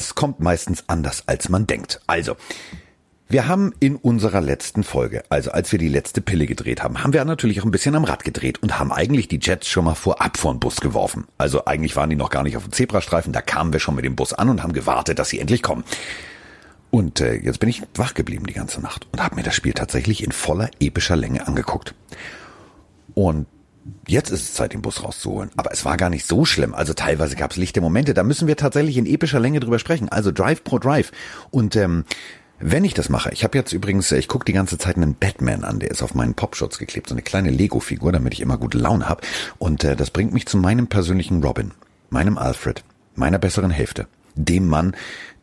Es kommt meistens anders, als man denkt. Also, wir haben in unserer letzten Folge, also als wir die letzte Pille gedreht haben, haben wir natürlich auch ein bisschen am Rad gedreht und haben eigentlich die Jets schon mal vorab vor den Bus geworfen. Also eigentlich waren die noch gar nicht auf dem Zebrastreifen, da kamen wir schon mit dem Bus an und haben gewartet, dass sie endlich kommen. Und äh, jetzt bin ich wach geblieben die ganze Nacht und habe mir das Spiel tatsächlich in voller epischer Länge angeguckt. Und Jetzt ist es Zeit, den Bus rauszuholen. Aber es war gar nicht so schlimm. Also teilweise gab es lichte Momente. Da müssen wir tatsächlich in epischer Länge drüber sprechen. Also Drive pro Drive. Und ähm, wenn ich das mache, ich habe jetzt übrigens, ich gucke die ganze Zeit einen Batman an, der ist auf meinen Popschutz geklebt, so eine kleine Lego-Figur, damit ich immer gute Laune habe. Und äh, das bringt mich zu meinem persönlichen Robin, meinem Alfred, meiner besseren Hälfte, dem Mann,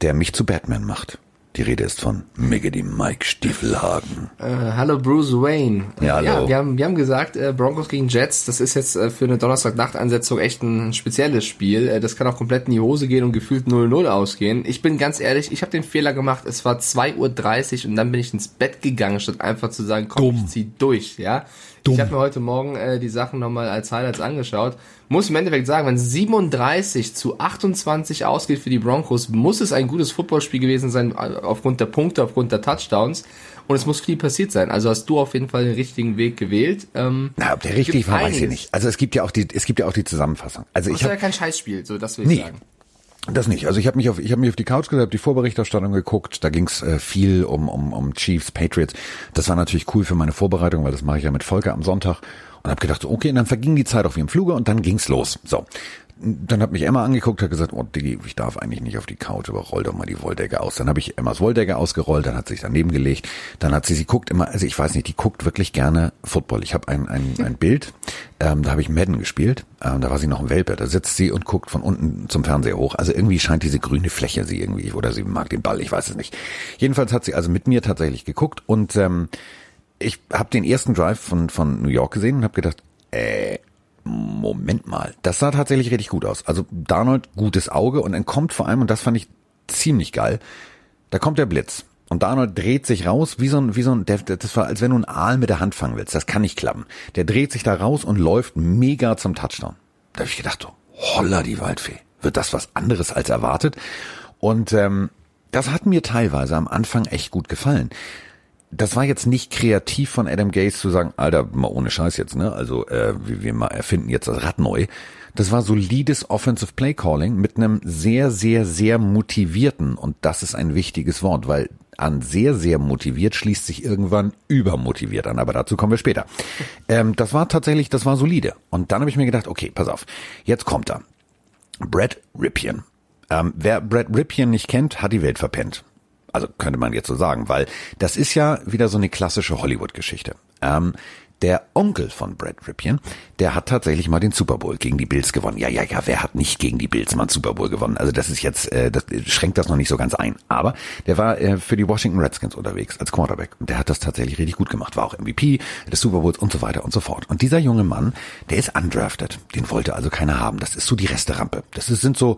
der mich zu Batman macht. Die Rede ist von Miggity Mike Stiefelhagen. Äh, hallo Bruce Wayne. Ja, hallo. Ja, wir haben, wir haben gesagt, äh, Broncos gegen Jets, das ist jetzt äh, für eine Donnerstag-Nacht-Ansetzung echt ein spezielles Spiel. Äh, das kann auch komplett in die Hose gehen und gefühlt 0-0 ausgehen. Ich bin ganz ehrlich, ich habe den Fehler gemacht, es war 2.30 Uhr und dann bin ich ins Bett gegangen, statt einfach zu sagen, komm, Dumm. ich zieh durch, ja. Dumm. Ich habe mir heute Morgen äh, die Sachen nochmal als Highlights angeschaut. Muss im Endeffekt sagen, wenn 37 zu 28 ausgeht für die Broncos, muss es ein gutes Footballspiel gewesen sein, äh, aufgrund der Punkte, aufgrund der Touchdowns. Und es muss viel passiert sein. Also hast du auf jeden Fall den richtigen Weg gewählt. Ähm, Na, ob der richtig war, weiß ich nicht. Also es gibt ja auch die, es gibt ja auch die Zusammenfassung. Also Das ich ist ja habe kein Scheißspiel, so das will ich Nee. sagen. Das nicht. Also ich habe mich auf ich habe mich auf die Couch gesetzt, die Vorberichterstattung geguckt. Da ging's äh, viel um, um um Chiefs, Patriots. Das war natürlich cool für meine Vorbereitung, weil das mache ich ja mit Volker am Sonntag und habe gedacht, okay, und dann verging die Zeit auf ihrem Fluge und dann ging's los. So. Dann hat mich Emma angeguckt, hat gesagt, oh Diggi, ich darf eigentlich nicht auf die Couch, aber roll doch mal die Wolldecke aus. Dann habe ich Emmas Wolldecke ausgerollt, dann hat sie sich daneben gelegt, dann hat sie, sie guckt immer, also ich weiß nicht, die guckt wirklich gerne Football. Ich habe ein, ein, ein Bild, ähm, da habe ich Madden gespielt, ähm, da war sie noch ein Welpe, da sitzt sie und guckt von unten zum Fernseher hoch. Also irgendwie scheint diese grüne Fläche sie irgendwie, oder sie mag den Ball, ich weiß es nicht. Jedenfalls hat sie also mit mir tatsächlich geguckt und ähm, ich habe den ersten Drive von, von New York gesehen und habe gedacht, äh, Moment mal, das sah tatsächlich richtig gut aus. Also Darnold, gutes Auge und dann kommt vor allem, und das fand ich ziemlich geil, da kommt der Blitz. Und Darnold dreht sich raus, wie so ein, wie so ein, der, das war, als wenn du einen Aal mit der Hand fangen willst. Das kann nicht klappen. Der dreht sich da raus und läuft mega zum Touchdown. Da habe ich gedacht, so, holla die Waldfee. Wird das was anderes als erwartet? Und ähm, das hat mir teilweise am Anfang echt gut gefallen das war jetzt nicht kreativ von Adam Gaze zu sagen, Alter, mal ohne Scheiß jetzt, ne? Also äh, wir, wir mal erfinden jetzt das Rad neu. Das war solides Offensive Play Calling mit einem sehr, sehr, sehr motivierten und das ist ein wichtiges Wort, weil an sehr, sehr motiviert schließt sich irgendwann übermotiviert an, aber dazu kommen wir später. Ähm, das war tatsächlich, das war solide. Und dann habe ich mir gedacht, okay, pass auf, jetzt kommt er. Brad Ripien. Ähm, wer Brad Ripien nicht kennt, hat die Welt verpennt. Also könnte man jetzt so sagen, weil das ist ja wieder so eine klassische Hollywood-Geschichte. Ähm, der Onkel von Brad Ripien, der hat tatsächlich mal den Super Bowl gegen die Bills gewonnen. Ja, ja, ja, wer hat nicht gegen die Bills mal einen Super Bowl gewonnen? Also das ist jetzt, äh, das schränkt das noch nicht so ganz ein. Aber der war äh, für die Washington Redskins unterwegs als Quarterback. Und der hat das tatsächlich richtig gut gemacht. War auch MVP des Super Bowls und so weiter und so fort. Und dieser junge Mann, der ist undrafted. Den wollte also keiner haben. Das ist so die Resterampe. Das ist, sind so,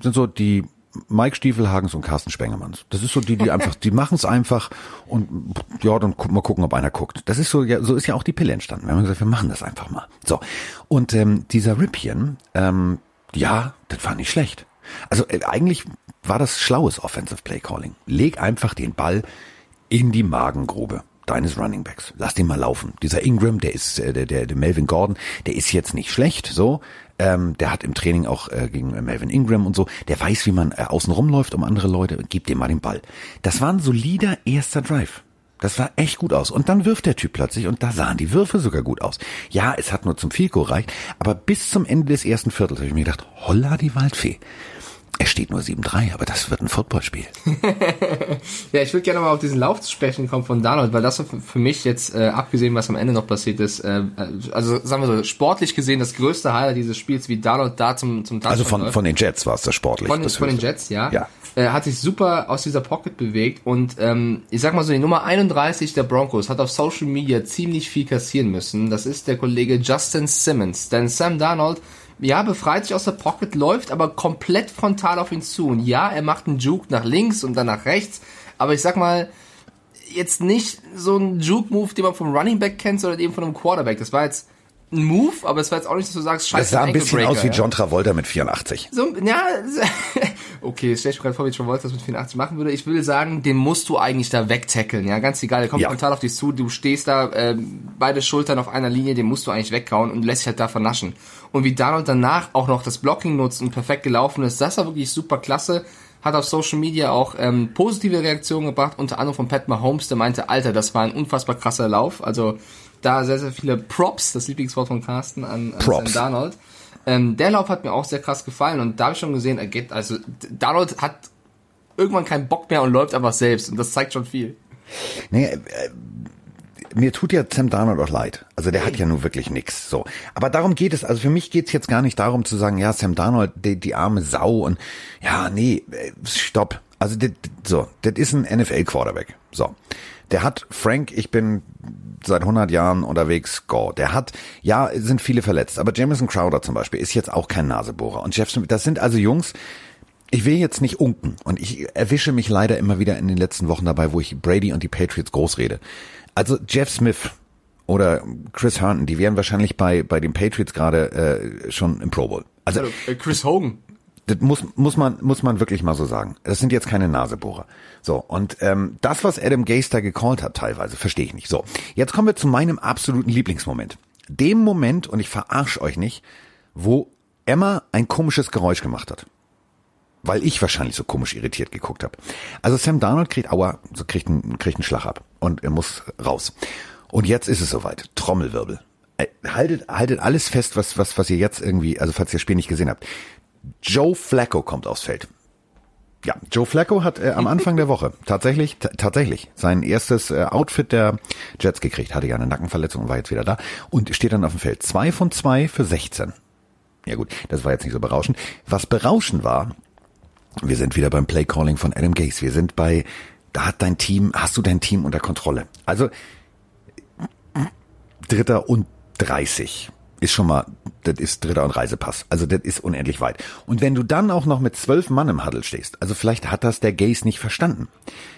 sind so die Mike Stiefelhagens und Carsten Spengemanns. Das ist so die, die einfach, die machen es einfach und ja, dann gu mal gucken, ob einer guckt. Das ist so, ja, so ist ja auch die Pille entstanden. Wir haben gesagt, wir machen das einfach mal. So. Und ähm, dieser Ripien, ähm, ja, das war nicht schlecht. Also äh, eigentlich war das schlaues Offensive Play Calling. Leg einfach den Ball in die Magengrube deines Running Backs. Lass den mal laufen. Dieser Ingram, der ist, äh, der, der, der Melvin Gordon, der ist jetzt nicht schlecht, so. Ähm, der hat im Training auch äh, gegen äh, Melvin Ingram und so, der weiß, wie man äh, außen rumläuft um andere Leute, gib dem mal den Ball. Das war ein solider erster Drive. Das sah echt gut aus. Und dann wirft der Typ plötzlich und da sahen die Würfe sogar gut aus. Ja, es hat nur zum Fico reicht, aber bis zum Ende des ersten Viertels habe ich mir gedacht, holla die Waldfee. Es steht nur 7-3, aber das wird ein Footballspiel. Ja, ich würde gerne mal auf diesen Lauf zu sprechen kommen von Darnold, weil das für mich jetzt, äh, abgesehen, was am Ende noch passiert ist, äh, also sagen wir so, sportlich gesehen das größte Highlight dieses Spiels, wie Darnold da zum, zum Touchdown Also von, läuft. von den Jets war es das sportlich. Von, den- das von den. Jets, ja. Ja. Äh, hat sich super aus dieser Pocket bewegt und ähm, ich sag mal so, die Nummer 31 der Broncos hat auf Social Media ziemlich viel kassieren müssen. Das ist der Kollege Justin Simmons. Denn Sam Darnold, ja, befreit sich aus der Pocket, läuft aber komplett frontal auf ihn zu. Und ja, er macht einen Juke nach links und dann nach rechts. Aber ich sag mal, jetzt nicht so ein Juke-Move, den man vom Running Back kennt, sondern eben von einem Quarterback. Das war jetzt ein Move, aber es war jetzt auch nicht, dass du sagst, scheiße, Das sah ein bisschen aus wie ja. John Travolta mit 84. So, ja, okay, stell ich mir gerade vor, wie John Walters mit 84 machen würde. Ich will sagen, den musst du eigentlich da wegtackeln, ja, ganz egal. Der kommt Ja. frontal auf dich zu, du stehst da, äh, beide Schultern auf einer Linie, den musst du eigentlich weghauen und lässt dich halt da vernaschen. Und wie Donald danach auch noch das Blocking nutzt und perfekt gelaufen ist, das war wirklich super klasse. Hat auf Social Media auch ähm, positive Reaktionen gebracht, unter anderem von Pat Mahomes, der meinte, Alter, das war ein unfassbar krasser Lauf. Also da sehr, sehr viele Props, das Lieblingswort von Carsten, an, an Props. Sam Darnold. Ähm, der Lauf hat mir auch sehr krass gefallen und da habe ich schon gesehen, er geht, also Darnold hat irgendwann keinen Bock mehr und läuft einfach selbst und das zeigt schon viel. Nee, äh, mir tut ja Sam Darnold auch leid. Also der hat ja nur wirklich nix. So, aber darum geht es. Also für mich geht's jetzt gar nicht darum zu sagen, ja Sam Darnold, die, die arme Sau und ja nee, äh, stopp. Also das, so, das ist ein NFL Quarterback. So, der hat Frank. Ich bin seit 100 Jahren unterwegs. Go. Der hat, ja, sind viele verletzt, aber Jamison Crowder zum Beispiel ist jetzt auch kein Nasebohrer. Und Jeff Smith, das sind also Jungs. Ich will jetzt nicht unken und ich erwische mich leider immer wieder in den letzten Wochen dabei, wo ich Brady und die Patriots groß rede. Also Jeff Smith oder Chris Herndon, die wären wahrscheinlich bei bei den Patriots gerade äh, schon im Pro Bowl. Also Also, äh, Chris Hogan. Das muss, muss man, muss man wirklich mal so sagen. Das sind jetzt keine Nasebohrer. So. Und, ähm, das, was Adam da gecallt hat, teilweise, verstehe ich nicht. So. Jetzt kommen wir zu meinem absoluten Lieblingsmoment. Dem Moment, und ich verarsch euch nicht, wo Emma ein komisches Geräusch gemacht hat. Weil ich wahrscheinlich so komisch irritiert geguckt habe. Also Sam Darnold kriegt, aua, so kriegt einen, kriegt einen Schlag ab. Und er muss raus. Und jetzt ist es soweit. Trommelwirbel. Äh, Haltet, haltet alles fest, was, was, was ihr jetzt irgendwie, also falls ihr das Spiel nicht gesehen habt. Joe Flacco kommt aufs Feld. Ja, Joe Flacco hat äh, am Anfang der Woche tatsächlich tatsächlich sein erstes äh, Outfit der Jets gekriegt, hatte ja eine Nackenverletzung und war jetzt wieder da und steht dann auf dem Feld. Zwei von zwei für 16. Ja gut, das war jetzt nicht so berauschend. Was berauschend war, wir sind wieder beim Playcalling von Adam Gase. Wir sind bei, da hat dein Team, hast du dein Team unter Kontrolle. Also Dritter und 30 ist schon mal, das ist Dritter und Reisepass. Also das ist unendlich weit. Und wenn du dann auch noch mit zwölf Mann im Huddle stehst, also vielleicht hat das der Gaze nicht verstanden.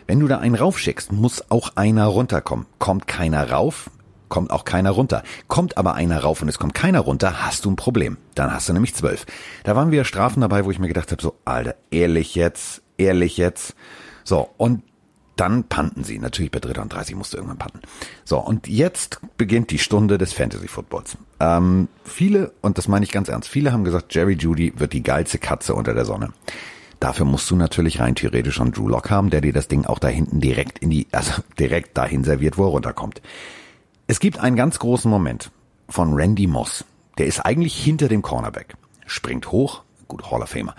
Wenn du da einen raufschickst, muss auch einer runterkommen. Kommt keiner rauf, kommt auch keiner runter. Kommt aber einer rauf und es kommt keiner runter, hast du ein Problem. Dann hast du nämlich zwölf. Da waren wieder Strafen dabei, wo ich mir gedacht habe, so, Alter, ehrlich jetzt, ehrlich jetzt. So, und dann panten sie. Natürlich bei Dritter und 30 musst du irgendwann panten. So, und jetzt beginnt die Stunde des Fantasy Footballs. Ähm, viele, und das meine ich ganz ernst, viele haben gesagt, Jerry Judy wird die geilste Katze unter der Sonne. Dafür musst du natürlich rein theoretisch schon Drew Lock haben, der dir das Ding auch da hinten direkt in die, also direkt dahin serviert, wo er runterkommt. Es gibt einen ganz großen Moment von Randy Moss. Der ist eigentlich hinter dem Cornerback. Springt hoch, gut, Hall of Famer.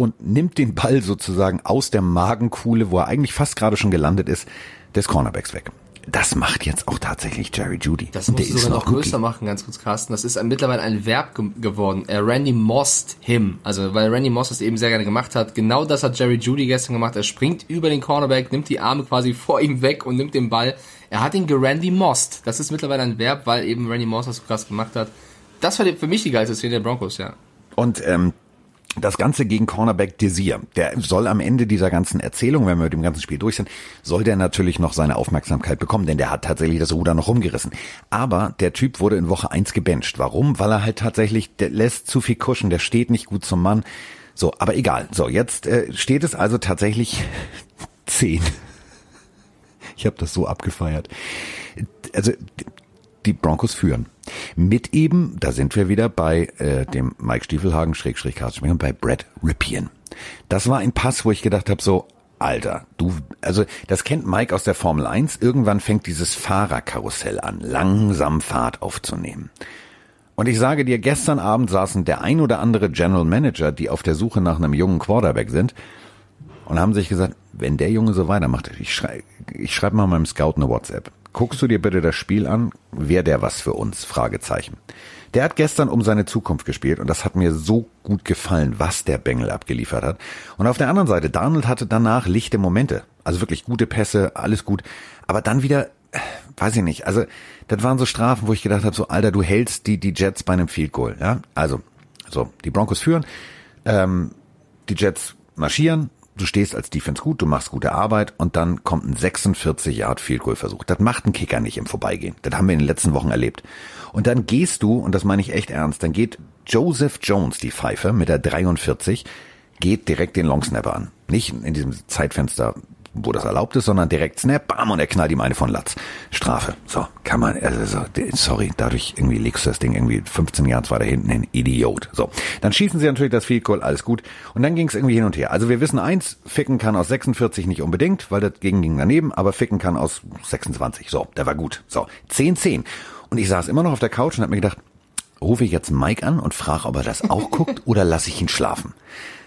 Und nimmt den Ball sozusagen aus der Magenkuhle, wo er eigentlich fast gerade schon gelandet ist, des Cornerbacks weg. Das macht jetzt auch tatsächlich Jerry Judy. Das du sogar noch Rookie. größer machen, ganz kurz, Carsten. Das ist mittlerweile ein Verb ge geworden. Äh, Randy mossed him. Also, weil Randy Moss das eben sehr gerne gemacht hat. Genau das hat Jerry Judy gestern gemacht. Er springt über den Cornerback, nimmt die Arme quasi vor ihm weg und nimmt den Ball. Er hat ihn gerandy mossed. Das ist mittlerweile ein Verb, weil eben Randy Moss das so krass gemacht hat. Das war für mich die geilste Szene der Broncos, ja. Und ähm, das Ganze gegen Cornerback Desir. Der soll am Ende dieser ganzen Erzählung, wenn wir mit dem ganzen Spiel durch sind, soll der natürlich noch seine Aufmerksamkeit bekommen, denn der hat tatsächlich das Ruder noch rumgerissen. Aber der Typ wurde in Woche eins gebencht. Warum? Weil er halt tatsächlich, der lässt zu viel kuschen, der steht nicht gut zum Mann. So, aber egal. So, jetzt äh, steht es also tatsächlich 10. Ich habe das so abgefeiert. Also die Broncos führen. Mit eben, da sind wir wieder bei äh, dem Mike Stiefelhagen, Schrägstrich Karlsschminger, bei Brad Ripien. Das war ein Pass, wo ich gedacht habe, so, Alter, du, also das kennt Mike aus der Formel 1. Irgendwann fängt dieses Fahrerkarussell an, langsam Fahrt aufzunehmen. Und ich sage dir, gestern Abend saßen der ein oder andere General Manager, die auf der Suche nach einem jungen Quarterback sind, und haben sich gesagt, wenn der Junge so weitermacht, ich schreibe ich schreib mal meinem Scout eine WhatsApp. Guckst du dir bitte das Spiel an? Wäre der was für uns? Fragezeichen. Der hat gestern um seine Zukunft gespielt und das hat mir so gut gefallen, was der Bengel abgeliefert hat. Und auf der anderen Seite, Donald hatte danach lichte Momente. Also wirklich gute Pässe, alles gut. Aber dann wieder, äh, weiß ich nicht, also das waren so Strafen, wo ich gedacht habe, so Alter, du hältst die, die Jets bei einem Field Goal. Ja? Also, so, die Broncos führen, ähm, die Jets marschieren, du stehst als Defense gut, du machst gute Arbeit und dann kommt ein 46 Yard Field Goal Versuch. Das macht ein Kicker nicht im Vorbeigehen. Das haben wir in den letzten Wochen erlebt. Und dann gehst du, und das meine ich echt ernst, dann geht Joseph Jones, die Pfeife, mit der 43, geht direkt den Longsnapper an. Nicht in diesem Zeitfenster, wo das erlaubt ist, sondern direkt Snap, bam, und er knallt ihm eine von Latz. Strafe. So, kann man, also, sorry, dadurch irgendwie legst du das Ding irgendwie 15 Yards weiter hinten hin. Idiot. So, dann schießen sie natürlich das Field Goal, alles gut. Und dann ging es irgendwie hin und her. Also wir wissen eins, Ficken kann aus 46 nicht unbedingt, weil das gegen ging daneben, aber Ficken kann aus 26. So, der war gut. So, 10-10. Und ich saß immer noch auf der Couch und habe mir gedacht, rufe ich jetzt Mike an und frage, ob er das auch guckt oder lasse ich ihn schlafen?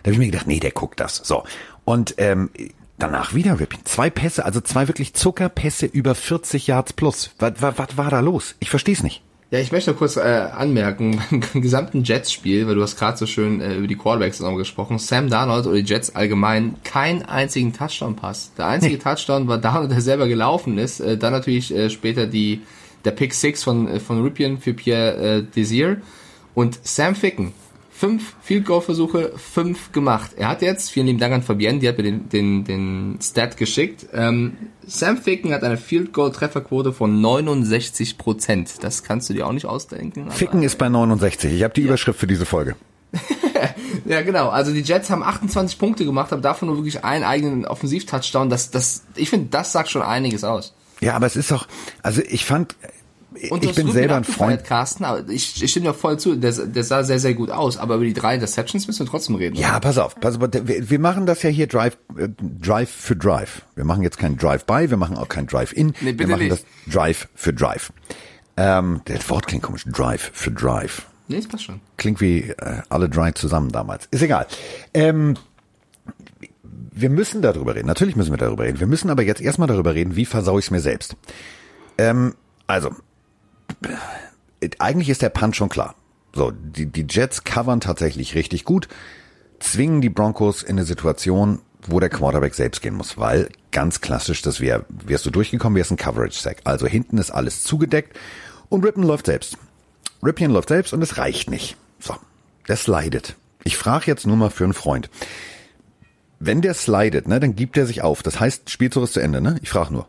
Da habe ich mir gedacht, nee, der guckt das. So. Und ähm, danach wieder Ripping. Zwei Pässe, also zwei wirklich Zuckerpässe über 40 Yards plus. Was, was, was war da los? Ich verstehe es nicht. Ja, ich möchte kurz äh, anmerken, beim gesamten Jets-Spiel, weil du hast gerade so schön äh, über die Quarterbacks nochmal gesprochen, Sam Darnold oder die Jets allgemein keinen einzigen Touchdown-Pass. Der einzige nee. Touchdown war Darnold, der selber gelaufen ist. Äh, dann natürlich äh, später die der Pick 6 von, äh, von Ripien für Pierre äh, Desir. Und Sam Ficken, fünf Field Goal Versuche, fünf gemacht. Er hat jetzt, vielen lieben Dank an Fabienne, die hat mir den, den, den Stat geschickt. Ähm, Sam Ficken hat eine Field Goal Trefferquote von 69 Prozent. Das kannst du dir auch nicht ausdenken. Ficken ist bei 69. Ich habe die ja. Überschrift für diese Folge. ja, genau. Also die Jets haben 28 Punkte gemacht, aber davon nur wirklich einen eigenen Offensiv-Touchdown. Das, das, ich finde, das sagt schon einiges aus. Ja, aber es ist doch, also ich fand, und ich bin selber ein Freund. Carsten, aber ich, ich stimme dir voll zu, der, der sah sehr, sehr gut aus, aber über die drei Interceptions müssen wir trotzdem reden. Ja, oder? pass auf, pass auf, wir, wir machen das ja hier Drive, äh, Drive für Drive. Wir machen jetzt kein Drive-by, wir machen auch kein Drive-in, nee, wir machen nicht. das Drive für Drive. Ähm, das Wort klingt komisch, Drive für Drive. Nee, das passt schon. Klingt wie äh, alle Drive zusammen damals. Ist egal. Ähm, wir müssen darüber reden. Natürlich müssen wir darüber reden. Wir müssen aber jetzt erstmal darüber reden, wie versau ich es mir selbst. Ähm, also, eigentlich ist der Punch schon klar. So, die, die Jets covern tatsächlich richtig gut, zwingen die Broncos in eine Situation, wo der Quarterback selbst gehen muss, weil ganz klassisch, das wäre, wärst du durchgekommen, wärst ein Coverage-Sack. Also hinten ist alles zugedeckt und Rippen läuft selbst. Ripien läuft selbst und es reicht nicht. So, der slidet. Ich frage jetzt nur mal für einen Freund. Wenn der slidet, ne, dann gibt er sich auf. Das heißt, Spielzug ist zu Ende, ne? Ich frage nur.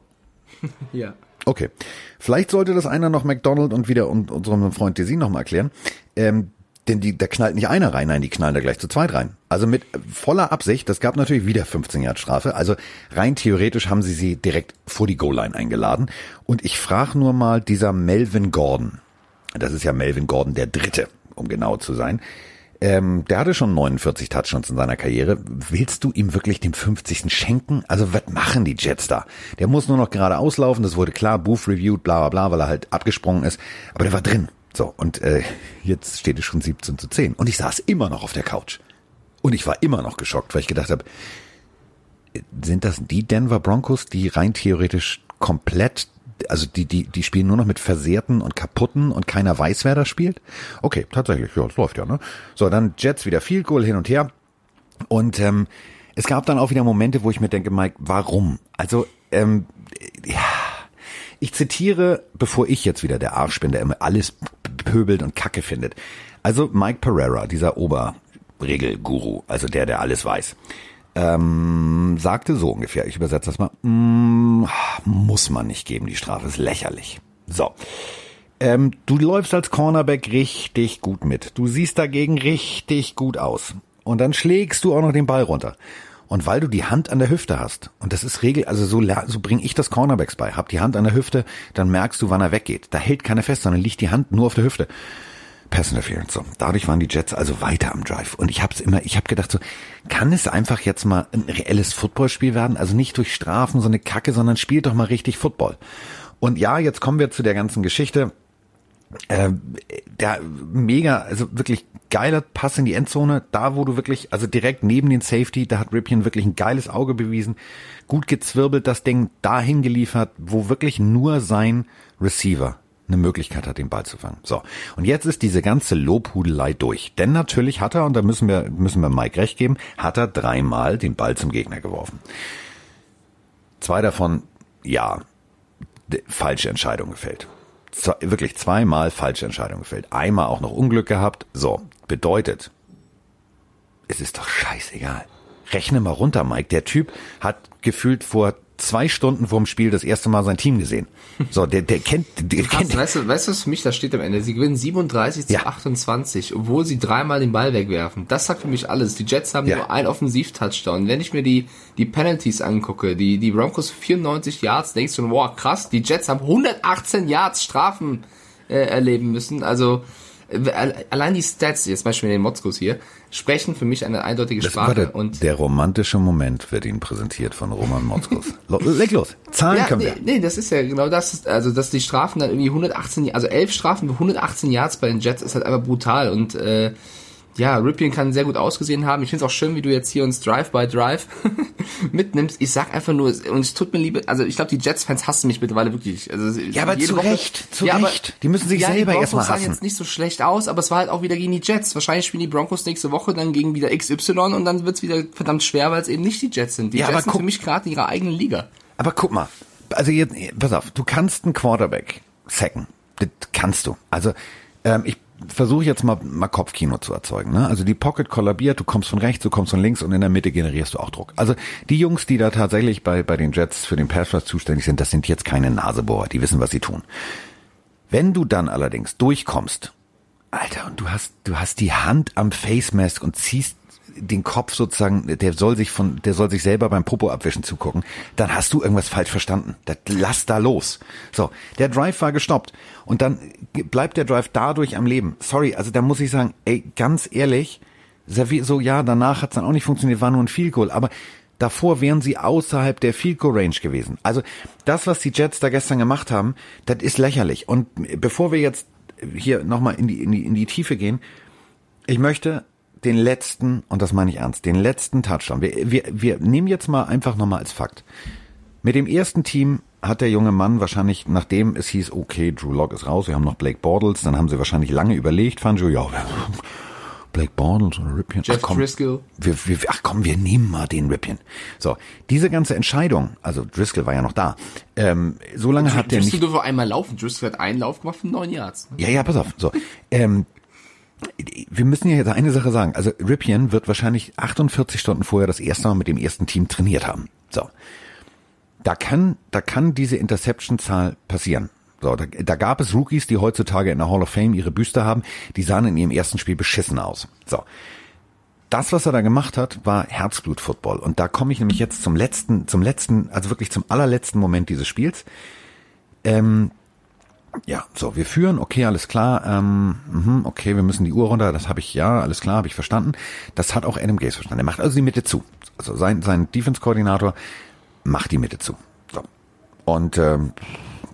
ja. Okay. Vielleicht sollte das einer noch McDonald und wieder und unserem Freund Desi noch mal erklären. Ähm, denn die, da knallt nicht einer rein, nein, die knallen da gleich zu zweit rein. Also mit voller Absicht, das gab natürlich wieder 15 Jahre Strafe. Also rein theoretisch haben sie sie direkt vor die Goal-Line eingeladen. Und ich frage nur mal, dieser Melvin Gordon, das ist ja Melvin Gordon der Dritte, um genau zu sein, ähm, der hatte schon 49 Touchdowns in seiner Karriere. Willst du ihm wirklich den 50. schenken? Also was machen die Jets da? Der muss nur noch gerade auslaufen, das wurde klar, Booth reviewed, bla bla bla, weil er halt abgesprungen ist. Aber der war drin. So, und äh, jetzt steht es schon 17 zu 10. Und ich saß immer noch auf der Couch. Und ich war immer noch geschockt, weil ich gedacht habe, sind das die Denver Broncos, die rein theoretisch komplett also die, die, die spielen nur noch mit Versehrten und Kaputten und keiner weiß, wer da spielt? Okay, tatsächlich, ja, es läuft ja, ne? So, dann Jets wieder Field Goal hin und her. Und ähm, es gab dann auch wieder Momente, wo ich mir denke, Mike, warum? Also, ähm, ja, ich zitiere, bevor ich jetzt wieder der Arsch bin, der immer alles pöbelt und Kacke findet. Also Mike Pereira, dieser Oberregelguru, also der, der alles weiß ähm, sagte so ungefähr, ich übersetze das mal, mm, muss man nicht geben, die Strafe ist lächerlich. So. Ähm, du läufst als Cornerback richtig gut mit. Du siehst dagegen richtig gut aus. Und dann schlägst du auch noch den Ball runter. Und weil du die Hand an der Hüfte hast, und das ist Regel, also so, so bringe ich das Cornerbacks bei, hab die Hand an der Hüfte, dann merkst du, wann er weggeht. Da hält keiner fest, sondern liegt die Hand nur auf der Hüfte. Pass Interference. So. Dadurch waren die Jets also weiter am Drive. Und ich habe immer, ich habe gedacht so, kann es einfach jetzt mal ein reelles Footballspiel werden? Also nicht durch Strafen so eine Kacke, sondern spielt doch mal richtig Football. Und ja, jetzt kommen wir zu der ganzen Geschichte. Äh, der mega, also wirklich geiler Pass in die Endzone, da wo du wirklich, also direkt neben den Safety, da hat Ripien wirklich ein geiles Auge bewiesen, gut gezwirbelt, das Ding dahin geliefert, wo wirklich nur sein Receiver eine Möglichkeit hat, den Ball zu fangen. So. Und jetzt ist diese ganze Lobhudelei durch. Denn natürlich hat er, und da müssen wir, müssen wir Mike recht geben, hat er dreimal den Ball zum Gegner geworfen. Zwei davon, ja, falsche Entscheidung gefällt. Z wirklich zweimal falsche Entscheidung gefällt. Einmal auch noch Unglück gehabt. So. Bedeutet, es ist doch scheißegal. Rechne mal runter, Mike. Der Typ hat gefühlt vor zwei Stunden vorm Spiel das erste Mal sein Team gesehen. So, der, der kennt, der Krass, kennt. weißt, du, weißt du, was für mich da steht am Ende? Sie gewinnen 37 Ja. zu 28, obwohl sie dreimal den Ball wegwerfen. Das sagt für mich alles. Die Jets haben Ja. nur einen Offensiv-Touchdown. Wenn ich mir die, die Penalties angucke, die, die Broncos 94 Yards, denkst du, wow, krass, die Jets haben 118 Yards Strafen äh, erleben müssen. Also, allein die Stats, jetzt zum Beispiel in den Motzkos hier, sprechen für mich eine eindeutige Das Sprache. der, und der romantische Moment wird Ihnen präsentiert von Roman Motzkus. Leg los. Zahlen Ja, können nee, wir. nee, das ist ja genau das. Also, dass die Strafen dann irgendwie 118, also elf Strafen für 118 Yards bei den Jets ist halt einfach brutal. Und äh, ja, Ripien kann sehr gut ausgesehen haben. Ich finde es auch schön, wie du jetzt hier uns Drive by Drive mitnimmst. Ich sag einfach nur, und es tut mir lieb, also ich glaube, die Jets-Fans hassen mich mittlerweile wirklich. Also, Ja, aber zu Recht, zu aber- Recht. Die müssen sich ja, selber die erstmal hassen. jetzt nicht so schlecht aus, aber es war halt auch wieder gegen die Jets. Wahrscheinlich spielen die Broncos nächste Woche dann gegen wieder XY und dann wird's wieder verdammt schwer, weil es eben nicht die Jets sind. Die Ja, aber Jets sind guck- für mich gerade in ihrer eigenen Liga. Aber guck mal, also jetzt, pass auf, du kannst einen Quarterback sacken. Das kannst du. Also ähm, ich versuche jetzt mal, mal Kopfkino zu erzeugen. Ne? Also die Pocket kollabiert, du kommst von rechts, du kommst von links und in der Mitte generierst du auch Druck. Also die Jungs, die da tatsächlich bei, bei den Jets für den Pass Rush zuständig sind, das sind jetzt keine Nasebohrer, die wissen, was sie tun. Wenn du dann allerdings durchkommst, Alter, und du hast, du hast die Hand am Face Mask und ziehst den Kopf sozusagen, der soll sich von, der soll sich selber beim Popo abwischen zugucken, dann hast du irgendwas falsch verstanden. Das, lass da los. So, der Drive war gestoppt und dann bleibt der Drive dadurch am Leben. Sorry, also da muss ich sagen, ey, ganz ehrlich, so ja, danach hat's dann auch nicht funktioniert, war nur ein Field Goal, aber davor wären sie außerhalb der Field Goal Range gewesen. Also das, was die Jets da gestern gemacht haben, das ist lächerlich. Und bevor wir jetzt hier nochmal in die, in die, in die Tiefe gehen, ich möchte den letzten, und das meine ich ernst, den letzten Touchdown. Wir, wir, wir nehmen jetzt mal einfach nochmal als Fakt. Mit dem ersten Team hat der junge Mann wahrscheinlich, nachdem es hieß, okay, Drew Lock ist raus, wir haben noch Blake Bortles, dann haben sie wahrscheinlich lange überlegt, Fangio, ja, Blake Bortles oder Ripien. Jeff ach, komm, Driscoll. Wir, wir, ach komm, wir nehmen mal den Ripien. So, diese ganze Entscheidung, also Driscoll war ja noch da, ähm, so lange hat der Driscoll nicht... durfte einmal laufen. Driscoll hat einen Lauf gemacht von neun Yards. Ja, ja, pass auf. So, ähm, wir müssen ja jetzt eine Sache sagen. Also Ripien wird wahrscheinlich 48 Stunden vorher das erste Mal mit dem ersten Team trainiert haben. So, da kann, da kann diese Interception-Zahl passieren. So, da, da gab es Rookies, die heutzutage in der Hall of Fame ihre Büste haben, die sahen in ihrem ersten Spiel beschissen aus. So. Das, was er da gemacht hat, war Herzblut-Football. Und da komme ich nämlich jetzt zum letzten, zum letzten, also wirklich zum allerletzten Moment dieses Spiels. Ähm, ja, so, wir führen, okay, alles klar, ähm, mhm, okay, wir müssen die Uhr runter, das habe ich, ja, alles klar, habe ich verstanden. Das hat auch Adam Gaze verstanden. Er macht also die Mitte zu. Also sein, sein Defense-Koordinator macht die Mitte zu. So. Und ähm,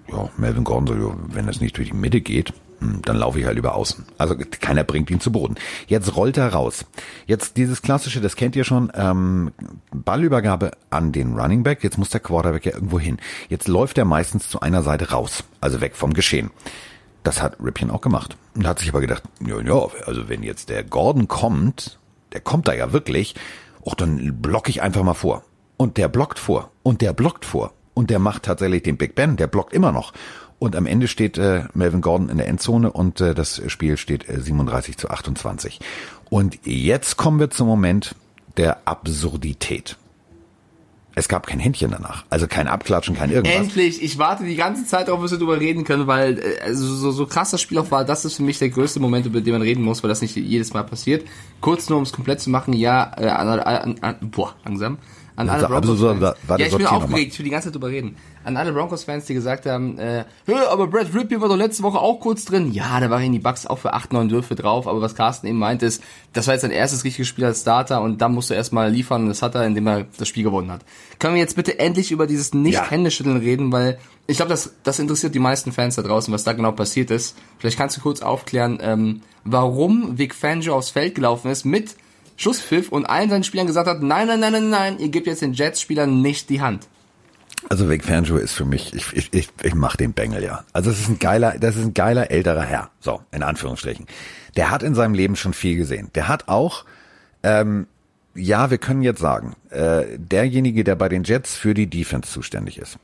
ja, Melvin Gordon so, ja, wenn das nicht durch die Mitte geht, hm, dann laufe ich halt über außen. Also keiner bringt ihn zu Boden. Jetzt rollt er raus. Jetzt dieses klassische, das kennt ihr schon, ähm, Ballübergabe an den Running Back. Jetzt muss der Quarterback ja irgendwo hin. Jetzt läuft er meistens zu einer Seite raus, also weg vom Geschehen. Das hat Ripien auch gemacht. Und hat sich aber gedacht, ja, ja, also wenn jetzt der Gordon kommt, der kommt da ja wirklich, auch dann blocke ich einfach mal vor. Und der blockt vor. Und der blockt vor. Und der macht tatsächlich den Big Ben, der blockt immer noch. Und am Ende steht äh, Melvin Gordon in der Endzone und äh, das Spiel steht äh, 37 zu 28. Und jetzt kommen wir zum Moment der Absurdität. Es gab kein Händchen danach. Also kein Abklatschen, kein irgendwas. Endlich, ich warte die ganze Zeit darauf, bis wir darüber reden können, weil äh, also so, so krass das Spiel auch war, das ist für mich der größte Moment, über den man reden muss, weil das nicht jedes Mal passiert. Kurz nur, um es komplett zu machen, ja, äh, an, an, an, boah, langsam. An alle Also, Broncos-Fans. warte, warte, ja, ich bin aufgeregt, ich will die ganze Zeit drüber reden. An alle Broncos-Fans, die gesagt haben, äh, Hör, aber Brad Rippey war doch letzte Woche auch kurz drin. Ja, da waren die Bucks auch für 8, 9 Würfe drauf, aber was Carsten eben meint ist, das war jetzt sein erstes richtiges Spiel als Starter und dann musste er erstmal liefern und das hat er, indem er das Spiel gewonnen hat. Können wir jetzt bitte endlich über dieses Ja. Nicht-Händeschütteln reden, weil ich glaube, das, das interessiert die meisten Fans da draußen, was da genau passiert ist. Vielleicht kannst du kurz aufklären, ähm, warum Vic Fangio aufs Feld gelaufen ist mit Schusspfiff und allen seinen Spielern gesagt hat, nein, nein, nein, nein, nein, ihr gebt jetzt den Jets-Spielern nicht die Hand. Also Vic Fangio ist für mich, ich, ich, ich, ich mach den Bengel, ja. Also es ist ein geiler, das ist ein geiler älterer Herr. So, in Anführungsstrichen. Der hat in seinem Leben schon viel gesehen. Der hat auch, ähm, ja, wir können jetzt sagen, äh, derjenige, der bei den Jets für die Defense zuständig ist,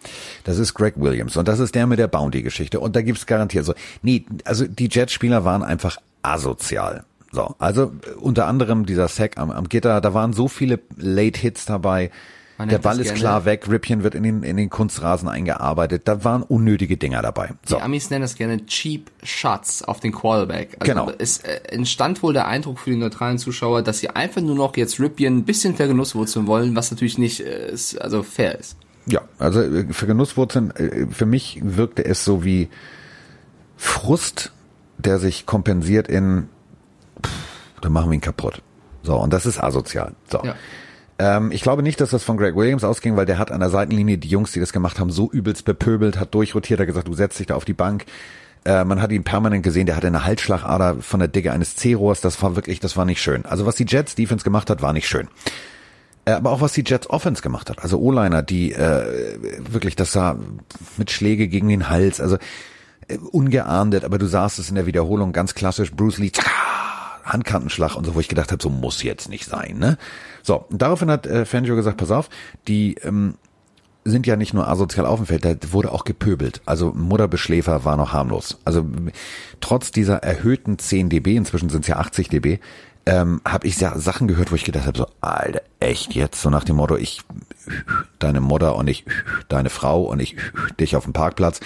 das ist Greg Williams und das ist der mit der Bounty-Geschichte und da gibt's garantiert so, nee, also die Jets-Spieler waren einfach asozial. So, also äh, unter anderem dieser Sack am, am Gitter, da waren so viele Late Hits dabei, Man der Ball ist klar weg, Ripien wird in den, in den Kunstrasen eingearbeitet. Da waren unnötige Dinger dabei. So. Die Amis nennen das gerne Cheap Shots auf den Quarterback. Also genau. Es äh, entstand wohl der Eindruck für die neutralen Zuschauer, dass sie einfach nur noch jetzt Ripien ein bisschen der Genusswurzeln wollen, was natürlich nicht äh, also fair ist. Ja, also für Genusswurzeln, für mich wirkte es so wie Frust, der sich kompensiert in, pff, dann machen wir ihn kaputt. So, und das ist asozial. So. Ja. Ähm, ich glaube nicht, dass das von Greg Williams ausging, weil der hat an der Seitenlinie die Jungs, die das gemacht haben, so übelst bepöbelt, hat durchrotiert, hat gesagt, du setzt dich da auf die Bank. Äh, man hat ihn permanent gesehen, der hatte eine Halsschlagader von der Dicke eines C-Rohrs. Das war wirklich, das war nicht schön. Also was die Jets Defense gemacht hat, war nicht schön. Äh, aber auch was die Jets Offense gemacht hat. Also O-Liner, die äh, wirklich, das sah mit Schläge gegen den Hals, also äh, ungeahndet, aber du sahst es in der Wiederholung ganz klassisch, Bruce Lee, Handkantenschlag und so, wo ich gedacht habe, so muss jetzt nicht sein, ne? So, daraufhin hat äh, Fangio gesagt, pass auf, die ähm, sind ja nicht nur asozial auf dem Feld, da wurde auch gepöbelt. Also Mutterbeschläfer war noch harmlos. Also trotz dieser erhöhten 10 dB, inzwischen sind es ja 80 dB, ähm, habe ich ja Sachen gehört, wo ich gedacht habe, so, Alter, echt jetzt? So nach dem Motto, ich deine Mutter und ich deine Frau und ich dich auf dem Parkplatz.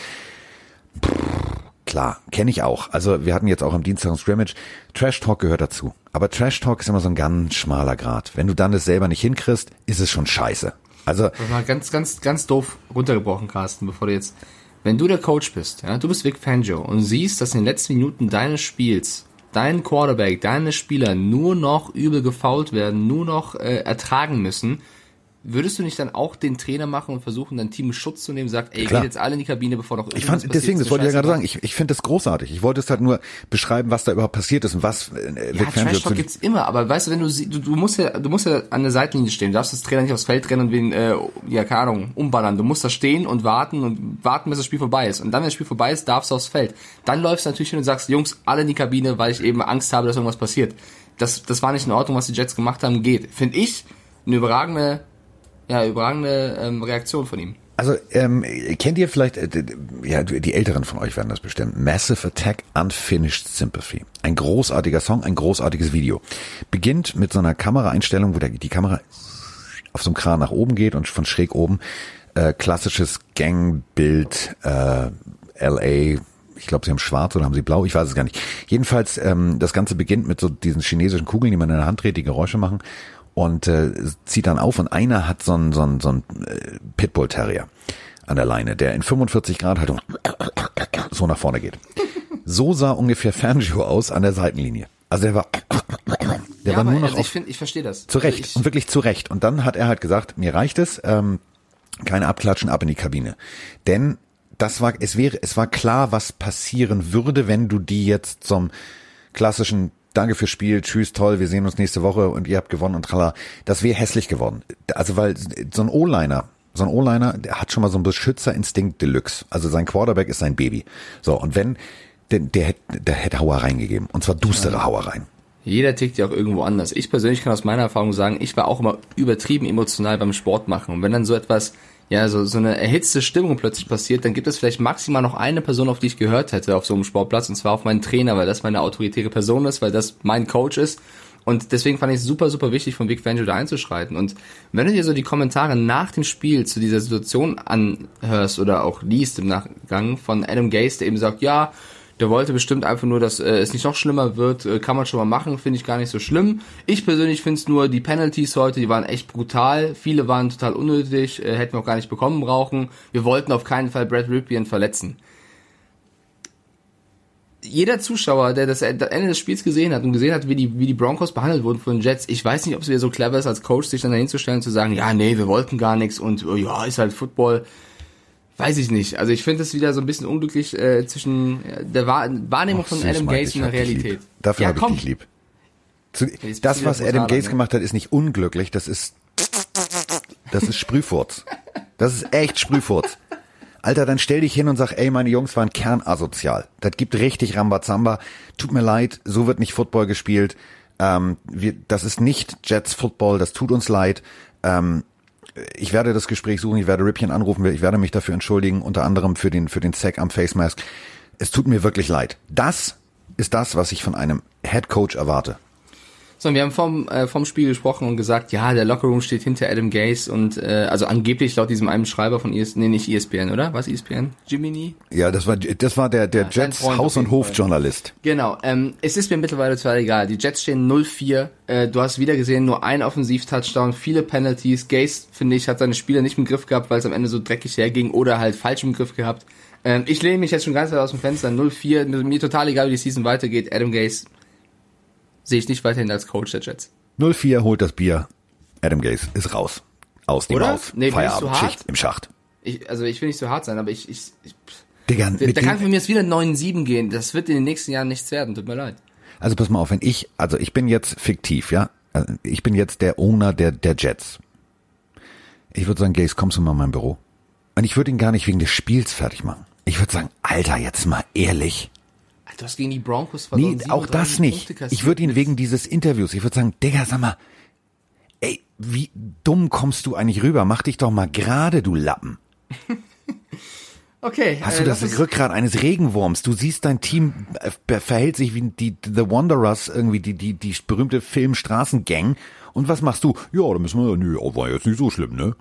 Klar, kenne ich auch. Also wir hatten jetzt auch am Dienstag ein Scrimmage. Trash Talk gehört dazu. Aber Trash Talk ist immer so ein ganz schmaler Grad. Wenn du dann das selber nicht hinkriegst, ist es schon scheiße. Also mal ganz, ganz, ganz doof runtergebrochen, Carsten, bevor du jetzt, wenn du der Coach bist, ja, du bist Vic Fangio und siehst, dass in den letzten Minuten deines Spiels dein Quarterback, deine Spieler nur noch übel gefault werden, nur noch äh, ertragen müssen, Würdest du nicht dann auch den Trainer machen und versuchen, dein Team Schutz zu nehmen, sagt, ey, Klar. geht jetzt alle in die Kabine, bevor noch irgendwas Ich fand, deswegen, das wollte ich ja gerade sagen, ich, ich finde das großartig. Ich wollte es halt nur beschreiben, was da überhaupt passiert ist und was äh, ja, Trash Talk gibt's immer, aber weißt du, wenn du, du, du musst ja, du musst ja an der Seitenlinie stehen, du darfst das Trainer nicht aufs Feld rennen und wen, äh, ja, keine Ahnung, umballern. Du musst da stehen und warten und warten, bis das Spiel vorbei ist. Und dann, wenn das Spiel vorbei ist, darfst du aufs Feld. Dann läufst du natürlich hin und sagst, Jungs, alle in die Kabine, weil ich eben Angst habe, dass irgendwas passiert. Das, das war nicht in Ordnung, was die Jets gemacht haben, geht. Finde ich eine überragende ja, überragende ähm, Reaktion von ihm. Also ähm, kennt ihr vielleicht, äh, ja, die Älteren von euch werden das bestimmt, Massive Attack Unfinished Sympathy. Ein großartiger Song, ein großartiges Video. Beginnt mit so einer Kameraeinstellung, wo der, die Kamera auf so einem Kran nach oben geht und von schräg oben äh, klassisches Gangbild äh, LA ich glaube, sie haben schwarz oder haben sie blau, ich weiß es gar nicht. Jedenfalls, ähm, das Ganze beginnt mit so diesen chinesischen Kugeln, die man in der Hand dreht, die Geräusche machen und äh, zieht dann auf und einer hat so einen so einen, so einen äh, Pitbull Terrier an der Leine, der in 45 Grad Haltung so nach vorne geht. So sah ungefähr Fangio aus an der Seitenlinie. Also der war der ja, war nur noch also ich finde, ich verstehe das. Zurecht also und wirklich zurecht. Und dann hat er halt gesagt, mir reicht es, ähm, keine Abklatschen, ab in die Kabine. Denn das war, es wäre, es war klar, was passieren würde, wenn du die jetzt zum klassischen danke fürs Spiel, tschüss, toll, wir sehen uns nächste Woche und ihr habt gewonnen und tralla. Das wäre hässlich geworden. Also weil so ein O-Liner, so ein O-Liner, der hat schon mal so einen Beschützerinstinkt Deluxe. Also sein Quarterback ist sein Baby. So, und wenn, der, der, hätte, der hätte Hauereien gegeben. Und zwar düstere ja. Hauereien. Jeder tickt ja auch irgendwo anders. Ich persönlich kann aus meiner Erfahrung sagen, ich war auch immer übertrieben emotional beim Sport machen. Und wenn dann so etwas ja, so, so eine erhitzte Stimmung plötzlich passiert, dann gibt es vielleicht maximal noch eine Person, auf die ich gehört hätte auf so einem Sportplatz, und zwar auf meinen Trainer, weil das meine autoritäre Person ist, weil das mein Coach ist. Und deswegen fand ich es super, super wichtig, von Vic Fangio da einzuschreiten. Und wenn du dir so die Kommentare nach dem Spiel zu dieser Situation anhörst oder auch liest im Nachgang von Adam Gase, der eben sagt, ja, der wollte bestimmt einfach nur, dass äh, es nicht noch schlimmer wird. Äh, kann man schon mal machen, finde ich gar nicht so schlimm. Ich persönlich finde es nur, die Penalties heute, die waren echt brutal. Viele waren total unnötig, äh, hätten wir auch gar nicht bekommen brauchen. Wir wollten auf keinen Fall Brad Ripien verletzen. Jeder Zuschauer, der das Ende des Spiels gesehen hat und gesehen hat, wie die, wie die Broncos behandelt wurden von den Jets, ich weiß nicht, ob es wieder so clever ist, als Coach sich dann dahin zu stellen und zu sagen, ja, nee, wir wollten gar nichts und oh, ja, ist halt Football Weiß ich nicht. Also ich finde es wieder so ein bisschen unglücklich äh, zwischen äh, der Wahrnehmung Ach, von Adam Gaze und der Realität. Dafür ja, habe ich dich lieb. Zu, das, was Adam Gaze ne? gemacht hat, ist nicht unglücklich, das ist das ist Sprühfurz. Das ist echt Sprühfurz. Alter, dann stell dich hin und sag, ey, meine Jungs waren kernasozial. Das gibt richtig Rambazamba. Tut mir leid, so wird nicht Football gespielt. Ähm, wir, das ist nicht Jets Football, das tut uns leid. Ähm, ich werde das Gespräch suchen, ich werde Ripien anrufen, ich werde mich dafür entschuldigen, unter anderem für den, für den Sack am Face Mask. Es tut mir wirklich leid. Das ist das, was ich von einem Head Coach erwarte. So, wir haben vom, äh, vom Spiel gesprochen und gesagt, ja, der Lockerroom steht hinter Adam Gaze und äh, also angeblich laut diesem einen Schreiber von ESPN, nee, nicht ESPN, oder? Was ESPN? Jiminy? Ja, das war das war der der Ja, Jets Haus- und. Hofjournalist. Genau, ähm, es ist mir mittlerweile total egal. Die Jets stehen 0-4. Äh, du hast wieder gesehen, nur ein Offensiv-Touchdown, viele Penalties. Gaze, finde ich, hat seine Spieler nicht im Griff gehabt, weil es am Ende so dreckig herging oder halt falsch im Griff gehabt. Ähm, ich lehne mich jetzt schon ganz weit aus dem Fenster. 0-4, mir, mir total egal, wie die Season weitergeht. Adam Gaze sehe ich nicht weiterhin als Coach der Jets. 04 holt das Bier. Adam Gaze ist raus. Aus die Oder? Maus. Nee, Feierabend. Schicht im Schacht. Ich, also ich will nicht so hart sein, aber ich, ich, ich Digga, da kann für dem, mir jetzt wieder 9-7 gehen. Das wird in den nächsten Jahren nichts werden. Tut mir leid. also pass mal auf, wenn ich, also ich bin jetzt fiktiv, ja. Also Ich bin jetzt der Owner der, der Jets. Ich würde sagen, Gaze, kommst du mal in mein Büro? Und ich würde ihn gar nicht wegen des Spiels fertig machen. Ich würde sagen, Alter, jetzt mal ehrlich. Du hast gegen die Broncos Nee, verloren. auch das 37 nicht. Ich würde ihn wegen dieses Interviews, ich würde sagen, Digga, sag mal, ey, wie dumm kommst du eigentlich rüber? Mach dich doch mal gerade, du Lappen. Okay. Hast äh, du das lass uns- Rückgrat eines Regenwurms? Du siehst, dein Team äh, verhält sich wie die The Wanderers, irgendwie die, die, die berühmte Film-Straßengang. Und was machst du? Ja, da müssen wir, nö, oh, war jetzt nicht so schlimm, ne?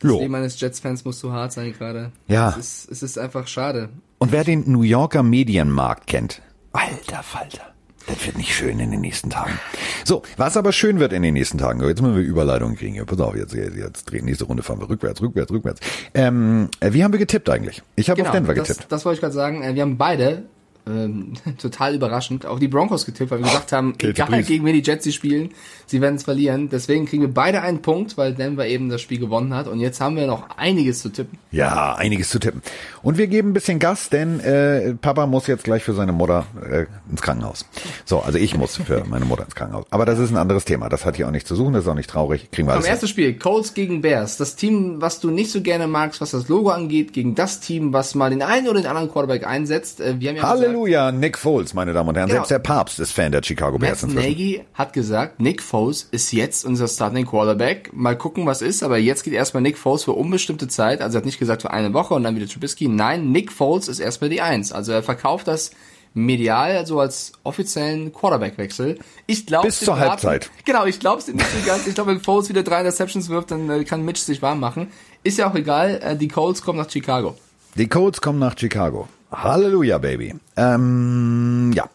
Das Ja. Leben eines Jets-Fans muss so hart sein gerade. Ja. Es ist, es ist einfach schade. Und wer den New Yorker Medienmarkt kennt, alter Falter, das wird nicht schön in den nächsten Tagen. So, was aber schön wird in den nächsten Tagen, jetzt müssen wir Überleitungen kriegen. Ja, pass auf, jetzt, jetzt, jetzt drehen nächste Runde fahren wir rückwärts, rückwärts, rückwärts. Ähm, äh, wie haben wir getippt eigentlich? Ich habe auf Denver Genau, das, getippt. das wollte ich gerade sagen. Äh, Wir haben beide ähm, total überraschend auf die Broncos getippt, weil wir gesagt haben, Kälte egal gegen wen die Jets sie spielen, sie werden es verlieren. Deswegen kriegen wir beide einen Punkt, weil Denver eben das Spiel gewonnen hat. Und jetzt haben wir noch einiges zu tippen. Ja, einiges zu tippen. Und wir geben ein bisschen Gas, denn äh, Papa muss jetzt gleich für seine Mutter äh, ins Krankenhaus. So, also ich muss für meine Mutter ins Krankenhaus. Aber das ist ein anderes Thema. Das hat hier auch nichts zu suchen, das ist auch nicht traurig. Kriegen wir Am alles. ersten Spiel, Colts gegen Bears. Das Team, was du nicht so gerne magst, was das Logo angeht, gegen das Team, was mal den einen oder den anderen Quarterback einsetzt. Äh, Wir haben ja gesagt, Halleluja, Nick Foles, meine Damen und Herren. Genau. Selbst der Papst ist Fan der Chicago Bears Matt inzwischen. Nagy hat gesagt, Nick Foles ist jetzt unser Starting Quarterback. Mal gucken, was ist, aber jetzt geht erstmal Nick Foles für unbestimmte Zeit. Also er hat nicht gesagt für eine Woche und dann wieder Trubisky. Nein, Nick Foles ist erstmal die Eins. Also er verkauft das medial so als offiziellen Quarterback-Wechsel. Ich glaube Bis zur Halbzeit. Genau, ich glaube es nicht so ganz. Ich glaube, wenn Foles wieder drei Interceptions wirft, dann äh, kann Mitch sich warm machen. Ist ja auch egal. Äh, die Colts kommen nach Chicago. Die Colts kommen nach Chicago. Halleluja, Baby. Ähm, ja.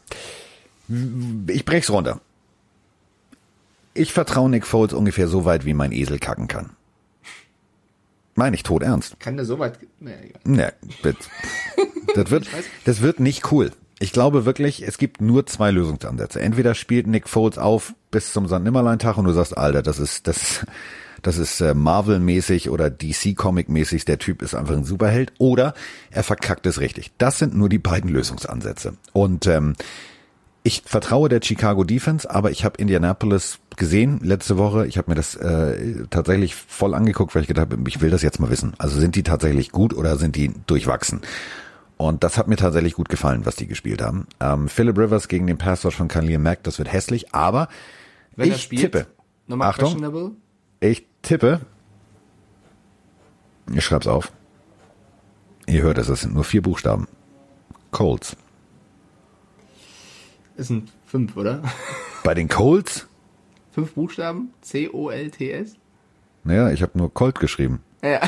Ich brech's runter. Ich vertraue Nick Foles ungefähr so weit, wie mein Esel kacken kann. Meine ich tot ernst. Kann der so weit... Nee, egal. Ne, das, das wird, das wird nicht cool. Ich glaube wirklich, es gibt nur zwei Lösungsansätze. Entweder spielt Nick Foles auf bis zum St. Nimmerlein-Tag und du sagst, Alter, das ist, das, das ist äh, Marvel-mäßig oder DC-Comic-mäßig, der Typ ist einfach ein Superheld. Oder er verkackt es richtig. Das sind nur die beiden Lösungsansätze. Und ähm, ich vertraue der Chicago Defense, aber ich habe Indianapolis gesehen letzte Woche. Ich habe mir das äh, tatsächlich voll angeguckt, weil ich gedacht habe, ich will das jetzt mal wissen. Also sind die tatsächlich gut oder sind die durchwachsen? Und das hat mir tatsächlich gut gefallen, was die gespielt haben. Ähm, Philip Rivers gegen den Rush von Khalil Mack, das wird hässlich, aber Wenn ich tippe. Achtung, ich tippe. Ich schreib's auf. Ihr hört es, es sind nur vier Buchstaben. Colts. Es sind fünf, oder? Bei den Colts? Fünf Buchstaben? C-O-L-T-S? Naja, ich habe nur Colt geschrieben. Ja.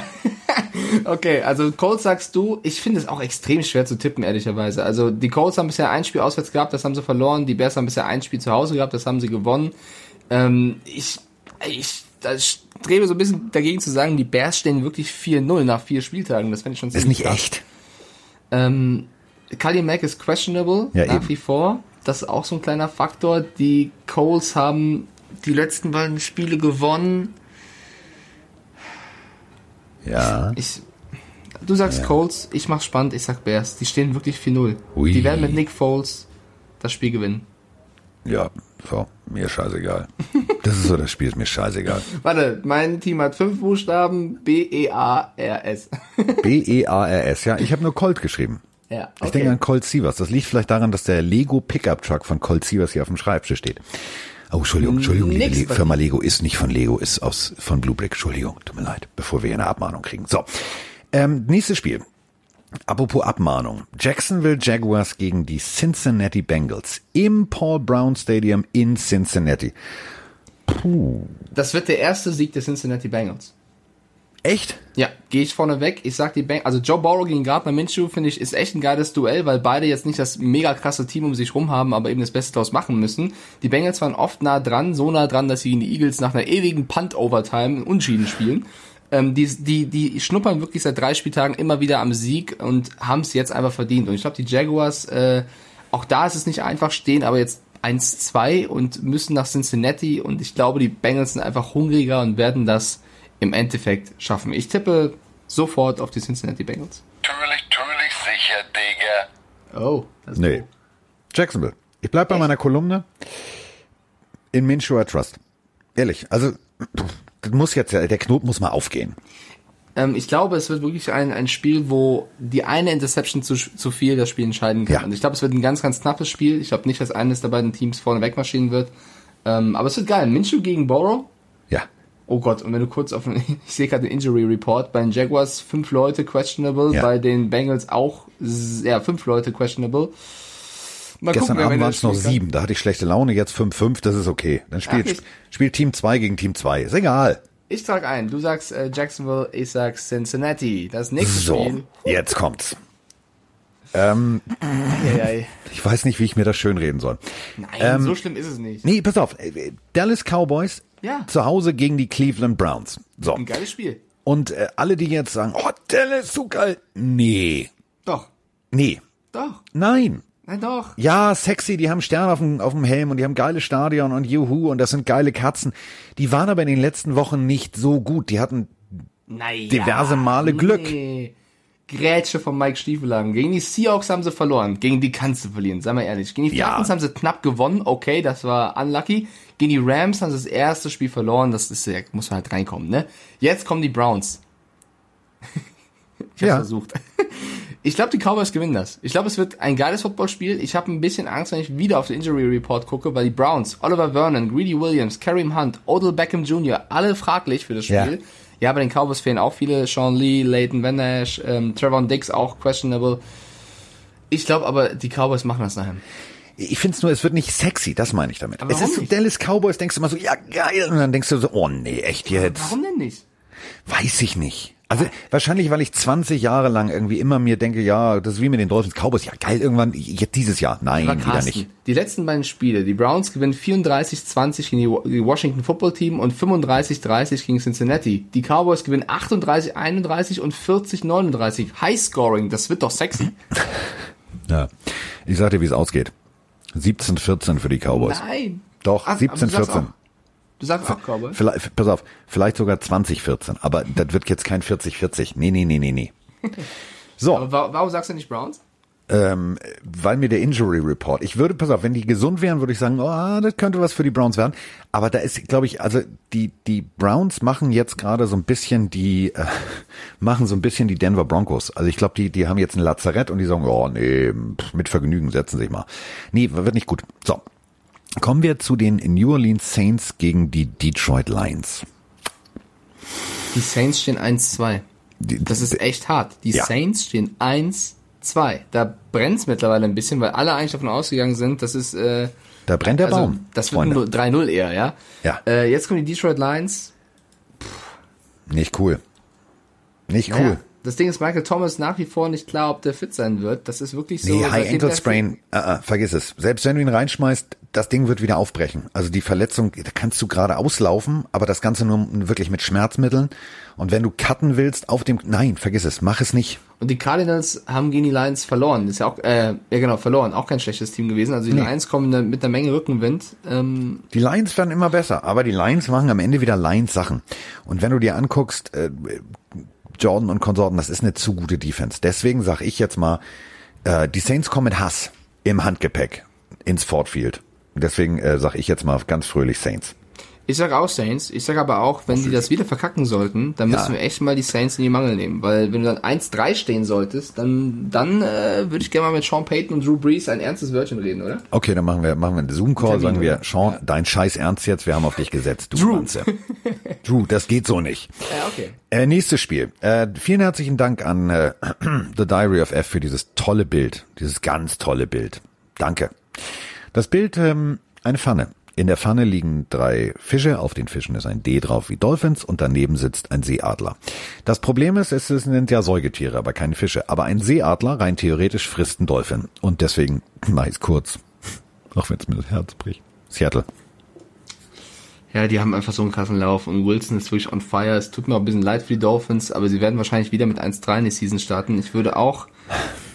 okay, also Colts sagst du, ich finde es auch extrem schwer zu tippen, ehrlicherweise. Also die Colts haben bisher ein Spiel auswärts gehabt, das haben sie verloren. Die Bears haben bisher ein Spiel zu Hause gehabt, das haben sie gewonnen. Ähm, ich, ich da strebe so ein bisschen dagegen zu sagen, die Bears stehen wirklich 4-0 nach vier Spieltagen. Das fände ich schon Ist ziemlich nicht krass. echt. Ähm, Kali Mack ist questionable Ja, nach eben. wie vor. Das ist auch so ein kleiner Faktor. Die Coles haben die letzten beiden Spiele gewonnen. Ja. Ich, du sagst Colts, ich mach's spannend, ich sag Bears. Die stehen wirklich 4-0. Ui. Die werden mit Nick Foles das Spiel gewinnen. Ja, so, mir scheißegal. Das ist so, das Spiel ist mir scheißegal. Warte, mein Team hat fünf Buchstaben, B-E-A-R-S. B-E-A-R-S, ja, ich habe nur Colt geschrieben. ja, Ich denke an Colt Sievers. Das liegt vielleicht daran, dass der Lego Pickup Truck von Colt Sievers hier auf dem Schreibtisch steht. Oh, Entschuldigung, Entschuldigung, Nix Le Firma Lego ist nicht von Lego, ist aus von Blue Brick. Entschuldigung, tut mir leid, bevor wir hier eine Abmahnung kriegen. So, ähm, nächstes Spiel. Apropos Abmahnung. Jacksonville Jaguars gegen die Cincinnati Bengals im Paul Brown Stadium in Cincinnati. Puh. Das wird der erste Sieg der Cincinnati Bengals. Echt? Ja, gehe ich vorne weg. Ich sag die Bengals, also Joe Burrow gegen Gardner Minshew finde ich ist echt ein geiles Duell, weil beide jetzt nicht das mega krasse Team um sich rum haben, aber eben das Beste daraus machen müssen. Die Bengals waren oft nah dran, so nah dran, dass sie gegen die Eagles nach einer ewigen Punt-Overtime Unschieden spielen. Ähm, die, die, die schnuppern wirklich seit drei Spieltagen immer wieder am Sieg und haben es jetzt einfach verdient. Und ich glaube, die Jaguars, äh, auch da ist es nicht einfach, stehen aber jetzt 1-2 und müssen nach Cincinnati und ich glaube, die Bengals sind einfach hungriger und werden das im Endeffekt schaffen. Ich tippe sofort auf die Cincinnati Bengals. Natürlich, natürlich sicher, Digga. Oh, das ist Nee. Cool. Jacksonville. Ich bleib bei Echt? meiner Kolumne. In Minshew I Trust. Ehrlich, also das muss jetzt, der Knoten muss mal aufgehen. Ähm, ich glaube, es wird wirklich ein, ein Spiel, wo die eine Interception zu, zu viel das Spiel entscheiden kann. Ja. Und ich glaube, es wird ein ganz, ganz knappes Spiel. Ich glaube nicht, dass eines der beiden Teams vorne wegmarschieren wird. Ähm, aber es wird geil. Minshew gegen Borrow. Ja. Oh Gott, und wenn du kurz auf, ich sehe gerade den Injury Report, bei den Jaguars fünf Leute questionable, ja. bei den Bengals auch, ja, fünf Leute questionable. Mal Gestern gucken, Abend waren es noch sieben, da hatte ich schlechte Laune, jetzt 5-5, das ist okay. Dann spielt, spielt Team 2 gegen Team 2, ist egal. Ich trage ein, du sagst äh, Jacksonville, ich sag Cincinnati. Das nächste so, Spiel. jetzt kommt's. Ähm, ich weiß nicht, wie ich mir das schönreden soll. Nein, ähm, so schlimm ist es nicht. Nee, pass auf. Dallas Cowboys ja. zu Hause gegen die Cleveland Browns. So. Ein geiles Spiel. Und äh, alle, die jetzt sagen, oh, Dallas, so geil. Nee. Doch. Nee. Doch. Nein. Nein, doch. Ja, sexy, die haben Sterne auf dem, auf dem Helm und die haben geile Stadion und Juhu und das sind geile Katzen. Die waren aber in den letzten Wochen nicht so gut. Die hatten naja, diverse Male Glück. Nee. Grätsche von Mike Stiefelhagen. Gegen die Seahawks haben sie verloren. Gegen die kannst du verlieren, sei mal ehrlich. Gegen die Falcons ja. haben sie knapp gewonnen. Okay, das war unlucky. Gegen die Rams haben sie das erste Spiel verloren. Das ist, ja, muss man halt reinkommen, ne? Jetzt kommen die Browns. ich hab's ja. versucht. Ich glaube, die Cowboys gewinnen das. Ich glaube, es wird ein geiles Footballspiel. Ich habe ein bisschen Angst, wenn ich wieder auf den Injury Report gucke, weil die Browns, Oliver Vernon, Greedy Williams, Kareem Hunt, Odell Beckham Jr., alle fraglich für das Spiel. Ja, ja bei den Cowboys fehlen auch viele. Sean Lee, Leighton Van Nash, ähm, Trevor Dix auch questionable. Ich glaube aber, die Cowboys machen das nachher. Ich finde es nur, es wird nicht sexy, das meine ich damit. Aber es ist so Dallas Cowboys, denkst du mal so, ja geil, und dann denkst du so, oh nee, echt jetzt. Warum denn nicht? Weiß ich nicht. Also wahrscheinlich, weil ich 20 Jahre lang irgendwie immer mir denke, ja, das ist wie mit den Dolphins Cowboys, ja geil, irgendwann, jetzt dieses Jahr, nein, wieder nicht. Die letzten beiden Spiele, die Browns gewinnen 34-20 gegen die Washington Football Team und 35-30 gegen Cincinnati. Die Cowboys gewinnen 38-31 und 40-39. High Scoring, das wird doch sexy. ja, ich sag dir, wie es ausgeht. 17-14 für die Cowboys. Nein. Doch, 17-14. Sagst auch Cowboy? Vielleicht, pass auf, vielleicht sogar 2014, aber das wird jetzt kein 40-40. Nee, nee, nee, nee, nee. So. Aber warum sagst du nicht Browns? Ähm, weil mir der Injury Report, ich würde, pass auf, wenn die gesund wären, würde ich sagen, oh, das könnte was für die Browns werden. Aber da ist, glaube ich, also die, die Browns machen jetzt gerade so ein bisschen die, äh, machen so ein bisschen die Denver Broncos. Also ich glaube, die, die haben jetzt ein Lazarett und die sagen, oh nee, mit Vergnügen setzen sich mal. Nee, wird nicht gut. So, Kommen wir zu den New Orleans Saints gegen die Detroit Lions. Die Saints stehen 1-2. Das ist echt hart. Die ja. Saints stehen 1-2. Da brennt's mittlerweile ein bisschen, weil alle eigentlich davon ausgegangen sind, das ist äh, Da brennt der also, Baum. Das wird nur 3-0 eher, ja. Ja. Äh, jetzt kommen die Detroit Lions. Puh. Nicht cool. Nicht cool. Naja, das Ding ist, Michael Thomas nach wie vor nicht klar, ob der fit sein wird. Das ist wirklich so. Nee, High Ankle Sprain, uh, uh, vergiss es. Selbst wenn du ihn reinschmeißt, das Ding wird wieder aufbrechen. Also die Verletzung, da kannst du gerade auslaufen, aber das Ganze nur wirklich mit Schmerzmitteln. Und wenn du cutten willst auf dem, nein, vergiss es, mach es nicht. Und die Cardinals haben gegen die Lions verloren. Ist ja auch, äh, ja genau, verloren. Auch kein schlechtes Team gewesen. Also die nee. Lions kommen mit einer Menge Rückenwind. Ähm die Lions werden immer besser, aber die Lions machen am Ende wieder Lions-Sachen. Und wenn du dir anguckst, äh, Jordan und Konsorten, das ist eine zu gute Defense. Deswegen sage ich jetzt mal, äh, die Saints kommen mit Hass im Handgepäck ins Ford Field. Deswegen äh, sage ich jetzt mal ganz fröhlich Saints. Ich sag auch Saints. Ich sag aber auch, wenn sie das wieder verkacken sollten, dann müssen ja. wir echt mal die Saints in die Mangel nehmen. Weil wenn du dann 1-3 stehen solltest, dann, dann äh, würde ich gerne mal mit Sean Payton und Drew Brees ein ernstes Wörtchen reden, oder? Okay, dann machen wir, machen wir einen Zoom-Call, sagen wir, Sean, ja. dein Scheiß Ernst jetzt, wir haben auf dich gesetzt. Du Drew. Drew, das geht so nicht. Ja, okay. Äh, nächstes Spiel. Äh, vielen herzlichen Dank an äh, The Diary of F für dieses tolle Bild. Dieses ganz tolle Bild. Danke. Das Bild, ähm, eine Pfanne. In der Pfanne liegen drei Fische, auf den Fischen ist ein D drauf wie Dolphins und daneben sitzt ein Seeadler. Das Problem ist, es sind ja Säugetiere, aber keine Fische. Aber ein Seeadler rein theoretisch frisst ein Dolphin. Und deswegen mach ich's kurz. Auch wenn es mir das Herz bricht. Seattle. Ja, die haben einfach so einen krassen Lauf und Wilson ist wirklich on fire. Es tut mir auch ein bisschen leid für die Dolphins, aber sie werden wahrscheinlich wieder mit 1-3 in die Season starten. Ich würde auch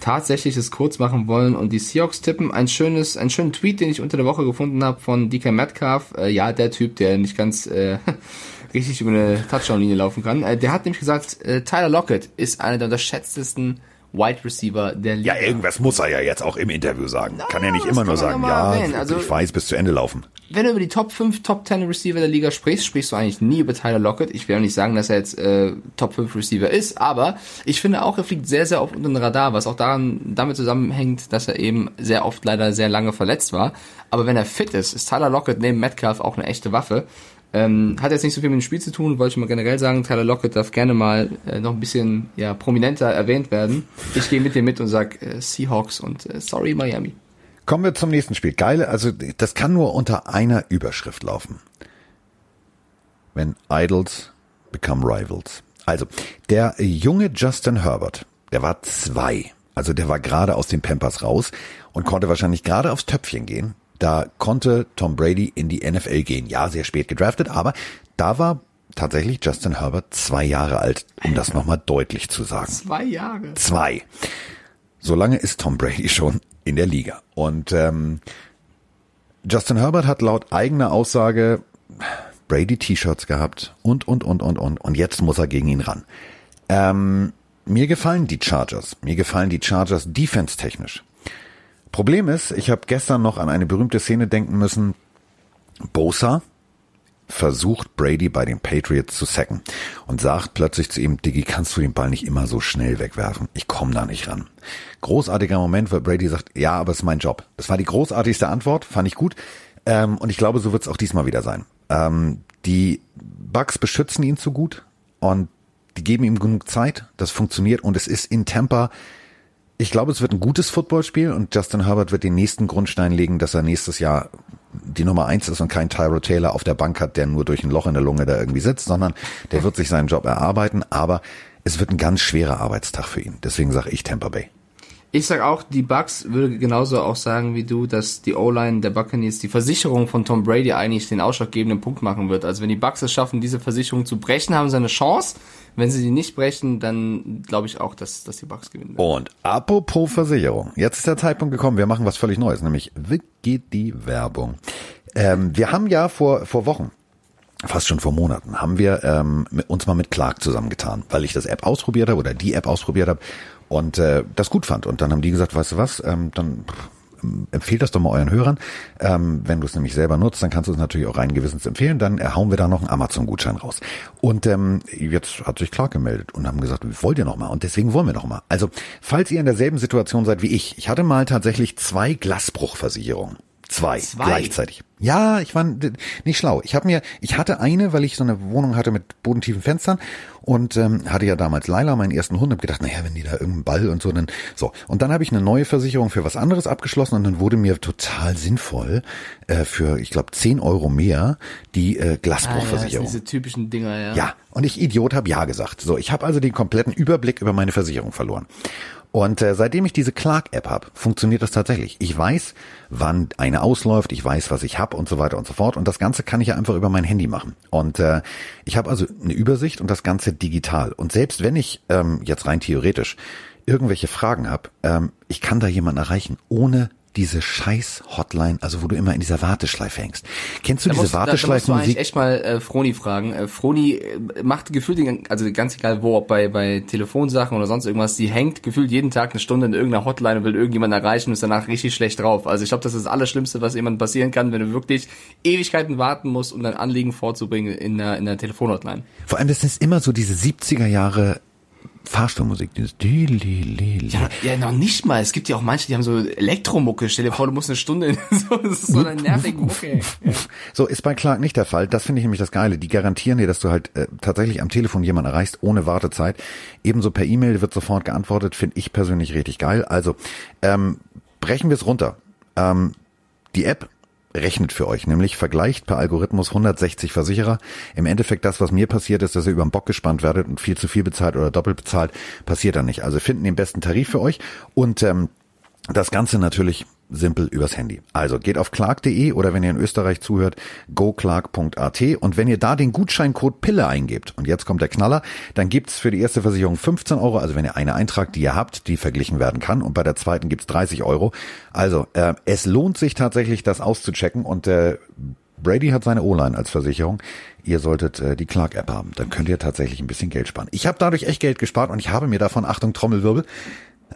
tatsächlich es kurz machen wollen und die Seahawks tippen. Ein schönes, einen schönen Tweet, den ich unter der Woche gefunden habe von DK Metcalf. Äh, ja, der Typ, der nicht ganz äh, richtig über eine Touchdown-Linie laufen kann. Äh, der hat nämlich gesagt, äh, Tyler Lockett ist einer der unterschätztesten Wide Receiver der Liga. Ja, irgendwas muss er ja jetzt auch im Interview sagen. Na, kann er nicht immer nur sagen, ja, also, ich weiß, bis zu Ende laufen. Wenn du über die Top 5, Top 10 Receiver der Liga sprichst, sprichst du eigentlich nie über Tyler Lockett. Ich will auch nicht sagen, dass er jetzt äh, Top 5 Receiver ist, aber ich finde auch, er fliegt sehr, sehr oft unter den Radar, was auch daran damit zusammenhängt, dass er eben sehr oft leider sehr lange verletzt war. Aber wenn er fit ist, ist Tyler Lockett neben Metcalf auch eine echte Waffe. Ähm, hat jetzt nicht so viel mit dem Spiel zu tun, wollte ich mal generell sagen. Tyler Lockett darf gerne mal äh, noch ein bisschen ja, prominenter erwähnt werden. Ich gehe mit dir mit und sag äh, Seahawks und äh, sorry Miami. Kommen wir zum nächsten Spiel. Geile, also das kann nur unter einer Überschrift laufen. Wenn Idols become Rivals. Also, der junge Justin Herbert, der war zwei. Also der war gerade aus den Pampers raus und konnte wahrscheinlich gerade aufs Töpfchen gehen. Da konnte Tom Brady in die NFL gehen. Ja, sehr spät gedraftet, aber da war tatsächlich Justin Herbert zwei Jahre alt, um das nochmal deutlich zu sagen. Zwei Jahre. Zwei. So lange ist Tom Brady schon in der Liga. Und ähm, Justin Herbert hat laut eigener Aussage Brady T-Shirts gehabt und, und, und, und, und. Und jetzt muss er gegen ihn ran. Ähm, mir gefallen die Chargers. Mir gefallen die Chargers defense-technisch. Problem ist, ich habe gestern noch an eine berühmte Szene denken müssen. Bosa versucht Brady bei den Patriots zu sacken und sagt plötzlich zu ihm, Diggi, kannst du den Ball nicht immer so schnell wegwerfen? Ich komme da nicht ran. Großartiger Moment, weil Brady sagt, ja, aber es ist mein Job. Das war die großartigste Antwort, fand ich gut. Ähm, und ich glaube, so wird es auch diesmal wieder sein. Ähm, die Bugs beschützen ihn zu gut und die geben ihm genug Zeit. Das funktioniert und es ist in Tampa ich glaube, es wird ein gutes Footballspiel und Justin Herbert wird den nächsten Grundstein legen, dass er nächstes Jahr die Nummer eins ist und kein Tyro Taylor auf der Bank hat, der nur durch ein Loch in der Lunge da irgendwie sitzt, sondern der wird sich seinen Job erarbeiten, aber es wird ein ganz schwerer Arbeitstag für ihn. Deswegen sage ich Tampa Bay. Ich sag auch, die Bucks würde genauso auch sagen wie du, dass die O-Line der Buccaneers die Versicherung von Tom Brady eigentlich den ausschlaggebenden Punkt machen wird. Also wenn die Bucks es schaffen, diese Versicherung zu brechen, haben sie eine Chance. Wenn sie die nicht brechen, dann glaube ich auch, dass, dass die Bucks gewinnen. Werden. Und apropos Versicherung. Jetzt ist der Zeitpunkt gekommen. Wir machen was völlig Neues, nämlich wie geht die Werbung. Ähm, wir haben ja vor, vor Wochen fast schon vor Monaten, haben wir ähm, uns mal mit Clark zusammengetan, weil ich das App ausprobiert habe oder die App ausprobiert habe und äh, das gut fand. Und dann haben die gesagt, weißt du was, ähm, dann empfehlt das doch mal euren Hörern. Ähm, wenn du es nämlich selber nutzt, dann kannst du es natürlich auch rein gewissens empfehlen. Dann hauen wir da noch einen Amazon-Gutschein raus. Und ähm, jetzt hat sich Clark gemeldet und haben gesagt, wollt ihr noch mal? Und deswegen wollen wir noch mal. Also, falls ihr in derselben Situation seid wie ich, ich hatte mal tatsächlich zwei Glasbruchversicherungen. Zwei, Zwei, gleichzeitig. Ja, ich war nicht schlau. Ich habe mir, ich hatte eine, weil ich so eine Wohnung hatte mit bodentiefen Fenstern und ähm, hatte ja damals Laila, meinen ersten Hund, hab gedacht, naja, wenn die da irgendeinen Ball und so, dann so. Und dann habe ich eine neue Versicherung für was anderes abgeschlossen und dann wurde mir total sinnvoll äh, für, ich glaube, zehn Euro mehr die äh, Glasbruchversicherung. Ah, ja, diese typischen Dinger, ja. Ja, und ich Idiot habe ja gesagt. So, ich habe also den kompletten Überblick über meine Versicherung verloren. Und äh, seitdem ich diese Clark-App habe, funktioniert das tatsächlich. Ich weiß, wann eine ausläuft, ich weiß, was ich habe und so weiter und so fort. Und das Ganze kann ich ja einfach über mein Handy machen. Und äh, ich habe also eine Übersicht und das Ganze digital. Und selbst wenn ich ähm, jetzt rein theoretisch irgendwelche Fragen habe, ähm, ich kann da jemanden erreichen, ohne diese scheiß Hotline, also wo du immer in dieser Warteschleife hängst. Kennst du Da diese musst, da, da musst du eigentlich echt mal äh, Froni fragen. Äh, Froni äh, macht gefühlt, den, also ganz egal wo, ob bei, bei Telefonsachen oder sonst irgendwas, die hängt gefühlt jeden Tag eine Stunde in irgendeiner Hotline und will irgendjemanden erreichen und ist danach richtig schlecht drauf. Also ich glaube, das ist das Allerschlimmste, was jemandem passieren kann, wenn du wirklich Ewigkeiten warten musst, um dein Anliegen vorzubringen in der, in der Telefonhotline. Vor allem, das ist immer so diese 70er Jahre Fahrstuhlmusik, dieses di li li li. Ja, ja, noch nicht mal. Es gibt ja auch manche, die haben so Elektromucke. Stell dir vor, du musst eine Stunde in so, das ist so eine nervige Mucke. Ja. So ist bei Clark nicht der Fall. Das finde ich nämlich das Geile. Die garantieren dir, dass du halt äh, tatsächlich am Telefon jemanden erreichst, ohne Wartezeit. Ebenso per E-Mail wird sofort geantwortet. Finde ich persönlich richtig geil. Also ähm, brechen wir es runter. Ähm, die App rechnet für euch, nämlich vergleicht per Algorithmus 160 Versicherer. Im Endeffekt das, was mir passiert ist, dass ihr über den Bock gespannt werdet und viel zu viel bezahlt oder doppelt bezahlt, passiert dann nicht. Also finden den besten Tarif für euch und ähm, das Ganze natürlich simpel übers Handy. Also geht auf clark.de oder wenn ihr in Österreich zuhört, goclark.at und wenn ihr da den Gutscheincode Pille eingebt und jetzt kommt der Knaller, dann gibt's für die erste Versicherung 15 Euro, also wenn ihr eine eintragt, die ihr habt, die verglichen werden kann und bei der zweiten gibt's 30 Euro. Also äh, es lohnt sich tatsächlich, das auszuchecken und äh, Brady hat seine O-Line als Versicherung. Ihr solltet äh, die Clark-App haben. Dann könnt ihr tatsächlich ein bisschen Geld sparen. Ich habe dadurch echt Geld gespart und ich habe mir davon, Achtung, Trommelwirbel,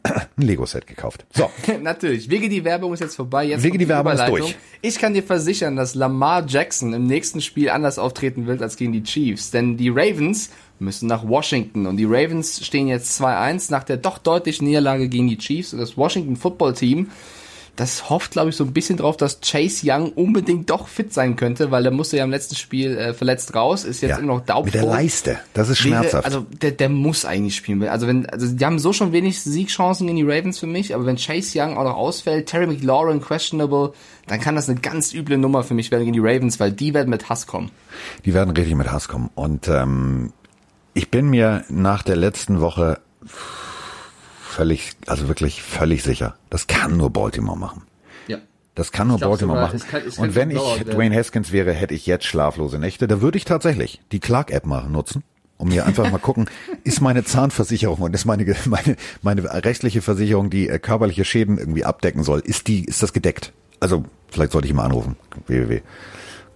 ein Lego-Set gekauft. So, Natürlich. Wege die Werbung ist jetzt vorbei. Jetzt Wege kommt die Werbung ist durch. Ich kann dir versichern, dass Lamar Jackson im nächsten Spiel anders auftreten wird als gegen die Chiefs. Denn die Ravens müssen nach Washington. Und die Ravens stehen jetzt 2-1 nach der doch deutlichen Niederlage gegen die Chiefs. Und das Washington Football Team, das hofft, glaube ich, so ein bisschen drauf, dass Chase Young unbedingt doch fit sein könnte, weil der musste ja im letzten Spiel äh, verletzt raus, ist jetzt ja, immer noch taubfroh. mit der Leiste. Das ist schmerzhaft. Also der, der muss eigentlich spielen. Also wenn, also die haben so schon wenig Siegchancen gegen die Ravens für mich, aber wenn Chase Young auch noch ausfällt, Terry McLaurin questionable, dann kann das eine ganz üble Nummer für mich werden gegen die Ravens, weil die werden mit Hass kommen. Die werden richtig mit Hass kommen. Und ähm, ich bin mir nach der letzten Woche völlig, also wirklich völlig sicher, das kann nur Baltimore machen. Ja. Das kann nur Baltimore sogar, machen. es kann- es Und kann wenn ich der- Dwayne Haskins wäre, hätte ich jetzt schlaflose Nächte. Da würde ich tatsächlich die Clark-App mal nutzen, um mir einfach mal gucken, ist meine Zahnversicherung und ist meine, meine, meine rechtliche Versicherung, die äh, körperliche Schäden irgendwie abdecken soll, ist die, ist das gedeckt? Also, vielleicht sollte ich mal anrufen. www.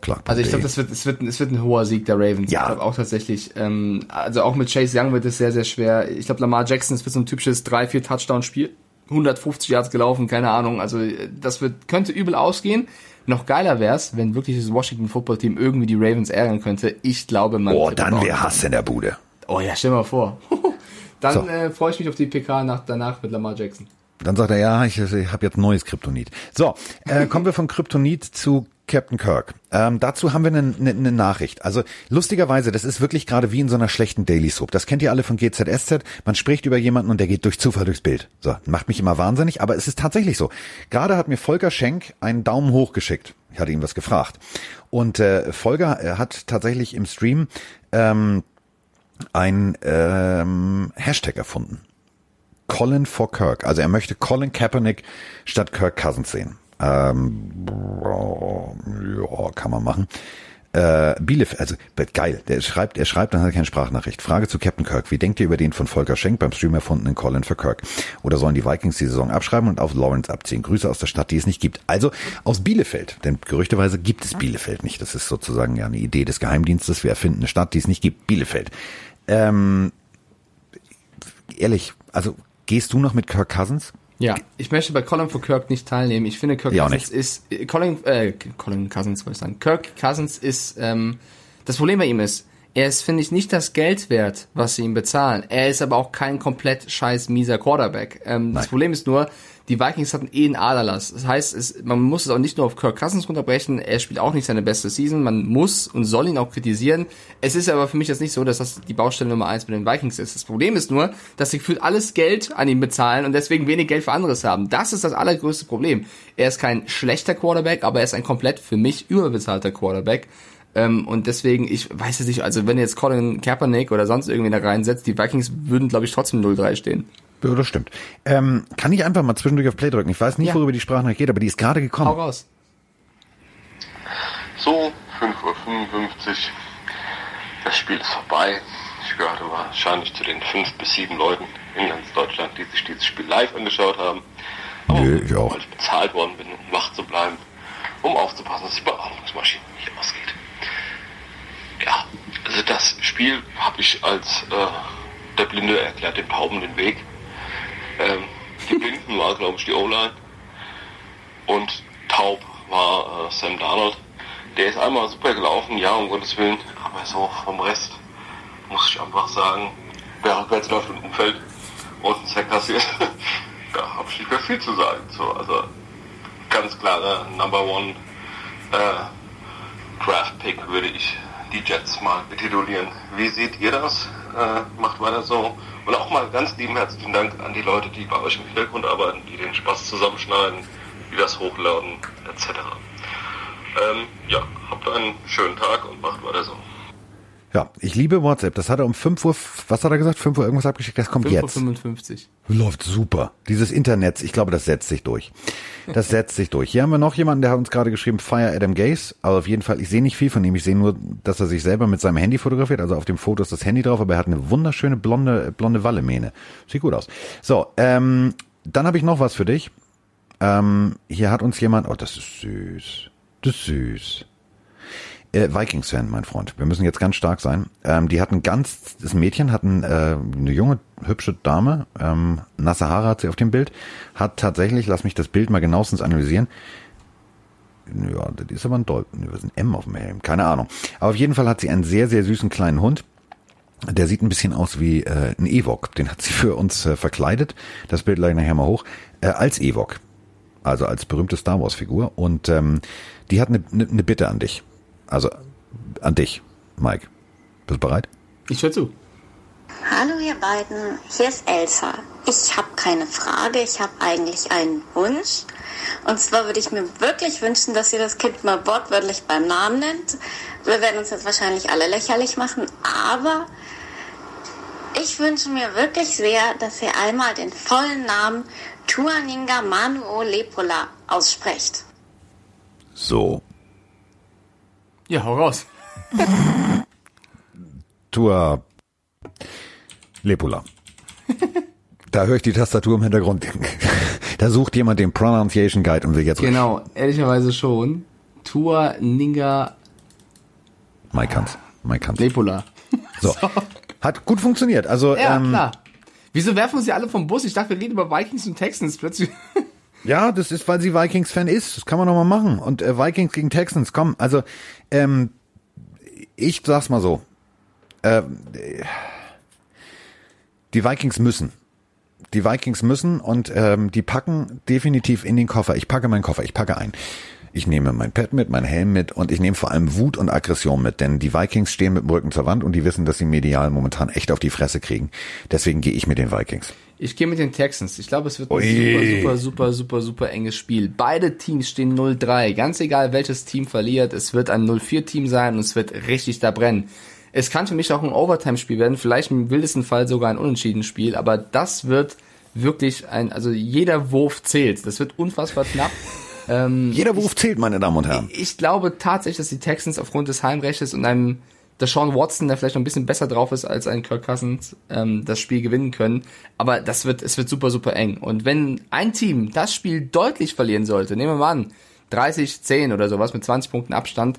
Clark.de. Also ich glaube, das wird, es wird, es wird ein hoher Sieg der Ravens. Ja. Ich glaube auch tatsächlich. Ähm, also auch mit Chase Young wird es sehr, sehr schwer. Ich glaube, Lamar Jackson, es wird so ein typisches 3-4 Touchdown-Spiel. 150 Yards gelaufen, keine Ahnung. Also äh, das wird, könnte übel ausgehen. Noch geiler wär's, wenn wirklich das Washington Football Team irgendwie die Ravens ärgern könnte. Ich glaube, man. Oh, dann wäre Hass in der Bude. Oh ja, stell mal vor. Dann So. äh, freue ich mich auf die PK nach, danach mit Lamar Jackson. Dann sagt er, ja, ich, ich habe jetzt neues Kryptonit. So, äh, kommen wir von Kryptonit zu Captain Kirk. Ähm, dazu haben wir eine ne, ne Nachricht. Also lustigerweise, das ist wirklich gerade wie in so einer schlechten Daily Soap. Das kennt ihr alle von GZSZ. Man spricht über jemanden und der geht durch Zufall durchs Bild. So, macht mich immer wahnsinnig, aber es ist tatsächlich so. Gerade hat mir Volker Schenk einen Daumen hoch geschickt. Ich hatte ihm was gefragt. Und äh, Volker äh, hat tatsächlich im Stream ähm, ein ähm, Hashtag erfunden. Colin for Kirk. Also er möchte Colin Kaepernick statt Kirk Cousins sehen. Ähm, ja, kann man machen. Äh, Bielefeld, also geil, der schreibt, er schreibt, dann hat er keine Sprachnachricht. Frage zu Captain Kirk. Wie denkt ihr über den von Volker Schenk beim Stream erfundenen Colin for Kirk? Oder sollen die Vikings die Saison abschreiben und auf Lawrence abziehen? Grüße aus der Stadt, die es nicht gibt. Also aus Bielefeld, denn gerüchteweise gibt es Bielefeld nicht. Das ist sozusagen ja eine Idee des Geheimdienstes. Wir erfinden eine Stadt, die es nicht gibt. Bielefeld. Ähm, ehrlich, also gehst du noch mit Kirk Cousins? Ja, ich möchte bei Colin for Kirk nicht teilnehmen. Ich finde, Kirk auch Cousins ist äh, Colin, äh, Colin Cousins wollte ich sagen. Kirk Cousins ist ähm, das Problem bei ihm ist, er ist finde ich nicht das Geld wert, was sie ihm bezahlen. Er ist aber auch kein komplett scheiß mieser Quarterback. Ähm, das Problem ist nur, die Vikings hatten eh einen Aderlass. Das heißt, es, man muss es auch nicht nur auf Kirk Cousins runterbrechen. Er spielt auch nicht seine beste Season. Man muss und soll ihn auch kritisieren. Es ist aber für mich jetzt nicht so, dass das die Baustelle Nummer eins bei den Vikings ist. Das Problem ist nur, dass sie gefühlt alles Geld an ihm bezahlen und deswegen wenig Geld für anderes haben. Das ist das allergrößte Problem. Er ist kein schlechter Quarterback, aber er ist ein komplett für mich überbezahlter Quarterback. Ähm, und deswegen, ich weiß es nicht, also wenn jetzt Colin Kaepernick oder sonst irgendwie da reinsetzt, die Vikings würden, glaube ich, trotzdem 0-3 stehen. Ja, das stimmt. Ähm, kann ich einfach mal zwischendurch auf Play drücken? Ich weiß nicht, Ja. worüber die Sprachnachricht geht, aber die ist gerade Hau gekommen. raus. So, 5.55 Uhr. Das Spiel ist vorbei. Ich gehörte wahrscheinlich zu den fünf bis sieben Leuten in ganz Deutschland, die sich dieses Spiel live angeschaut haben. Aber Nö, ich auch. weil ich bezahlt worden bin, um wach zu bleiben, um aufzupassen, dass die Beatmungsmaschine nicht ausgeht. Ja, also das Spiel habe ich als äh, der Blinde erklärt dem Tauben den Weg. Ähm, die Blinden war, glaube ich, die O-Line. Und taub war äh, Sam Darnold. Der ist einmal super gelaufen, ja, um Gottes Willen. Aber so vom Rest muss ich einfach sagen, wer rückwärts läuft und umfällt und einen Sack kassiert, da habe ich nicht mehr viel zu sagen. So, also ganz klare Number One äh, Draft Pick würde ich die Jets mal betitulieren. Wie seht ihr das? Äh, macht weiter so. Und auch mal ganz lieben herzlichen Dank an die Leute, die bei euch im Hintergrund arbeiten, die den Spaß zusammenschneiden, die das hochladen, etc. Ähm, ja, habt einen schönen Tag und macht weiter so. Ja, ich liebe WhatsApp. Das hat er um 5 Uhr, was hat er gesagt? 5 Uhr irgendwas abgeschickt. Das kommt jetzt. 5.55 Läuft super. Dieses Internet, ich glaube, das setzt sich durch. Das setzt sich durch. Hier haben wir noch jemanden, der hat uns gerade geschrieben, Fire Adam Gaze. Aber auf jeden Fall, ich sehe nicht viel von ihm. Ich sehe nur, dass er sich selber mit seinem Handy fotografiert. Also auf dem Foto ist das Handy drauf, aber er hat eine wunderschöne blonde, blonde Wallemähne. Sieht gut aus. So, ähm, dann habe ich noch was für dich. Ähm, hier hat uns jemand, oh, das ist süß. Das ist süß. Äh, Vikings-Fan, mein Freund. Wir müssen jetzt ganz stark sein. Ähm, die hatten ganz, das Mädchen hatten äh, eine junge, hübsche Dame, ähm, nasse Haare hat sie auf dem Bild, hat tatsächlich, lass mich das Bild mal genauestens analysieren, ja, das ist aber ein Dolphin, das ist ein M auf dem Helm, keine Ahnung. Aber auf jeden Fall hat sie einen sehr, sehr süßen kleinen Hund. Der sieht ein bisschen aus wie äh, ein Ewok. Den hat sie für uns äh, verkleidet. Das Bild lege nachher mal hoch. Äh, als Ewok. Also als berühmte Star Wars Figur. Und ähm, die hat eine ne, ne Bitte an dich. Also an dich, Mike. Bist du bereit? Ich höre zu. Hallo ihr beiden, hier ist Elsa. Ich habe keine Frage, ich habe eigentlich einen Wunsch. Und zwar würde ich mir wirklich wünschen, dass ihr das Kind mal wortwörtlich beim Namen nennt. Wir werden uns jetzt wahrscheinlich alle lächerlich machen, aber ich wünsche mir wirklich sehr, dass ihr einmal den vollen Namen Tuaninga Manuo Lepola aussprecht. So. Ja, hau raus. Tua Lepola. Da höre ich die Tastatur im Hintergrund. Da sucht jemand den Pronunciation Guide und will jetzt. Genau, ehrlicherweise schon. Tua Ninga kann's. Mike kann's. Lepola. So. Hat gut funktioniert. Also, Ja, ähm, klar. Wieso werfen sie alle vom Bus? Ich dachte, wir reden über Vikings und Texans plötzlich. Ja, das ist, weil sie Vikings-Fan ist. Das kann man noch mal machen. Und äh, Vikings gegen Texans, komm. Also, ähm, ich sag's mal so. Äh, die Vikings müssen. Die Vikings müssen und ähm, die packen definitiv in den Koffer. Ich packe meinen Koffer, ich packe ein. Ich nehme mein Pad mit, mein Helm mit und ich nehme vor allem Wut und Aggression mit, denn die Vikings stehen mit dem Rücken zur Wand und die wissen, dass sie medial momentan echt auf die Fresse kriegen. Deswegen gehe ich mit den Vikings. Ich gehe mit den Texans. Ich glaube, es wird ein Ui. super, super, super, super, super enges Spiel. Beide Teams stehen 0-3. Ganz egal, welches Team verliert, es wird ein 0-4-Team sein und es wird richtig da brennen. Es kann für mich auch ein Overtime-Spiel werden, vielleicht im wildesten Fall sogar ein Unentschieden-Spiel, aber das wird wirklich ein, also jeder Wurf zählt. Das wird unfassbar knapp. Ähm, Jeder Wurf zählt, meine Damen und Herren. ich glaube tatsächlich, dass die Texans aufgrund des Heimrechts und einem Deshaun Watson, der vielleicht noch ein bisschen besser drauf ist als ein Kirk Cousins, ähm, das Spiel gewinnen können. Aber das wird, es wird super, super eng. Und wenn ein Team das Spiel deutlich verlieren sollte, nehmen wir mal an, 30, 10 oder sowas mit 20 Punkten Abstand,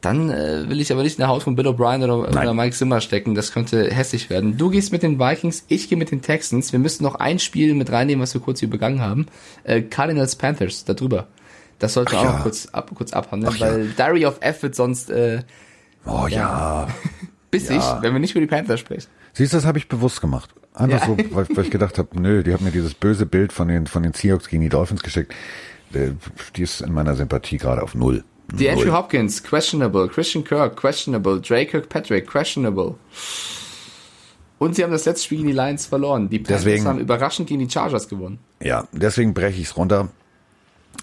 dann äh, will ich aber nicht in der Haus von Bill O'Brien oder, oder Mike Zimmer stecken. Das könnte hässlich werden. Du gehst mit den Vikings, ich gehe mit den Texans. Wir müssen noch ein Spiel mit reinnehmen, was wir kurz übergangen haben. Äh, Cardinals Panthers, da drüber. Das sollten wir auch ja. kurz, ab, kurz abhandeln, Ach ja. weil Diary of F wird sonst äh, Oh ja. bissig, Ja. wenn wir nicht über die Panthers sprechen. Siehst du, das habe ich bewusst gemacht. Einfach Ja. so, weil, weil ich gedacht habe, nö, die haben mir dieses böse Bild von den, von den Seahawks gegen die Dolphins geschickt. Äh, Die ist in meiner Sympathie gerade auf null. Die Null. Andrew Hopkins, questionable. Christian Kirk, questionable. Dre Kirkpatrick, questionable. Und sie haben das letzte Spiel gegen die Lions verloren. Die Panthers Deswegen- haben überraschend gegen die Chargers gewonnen. Ja, deswegen breche ich es runter.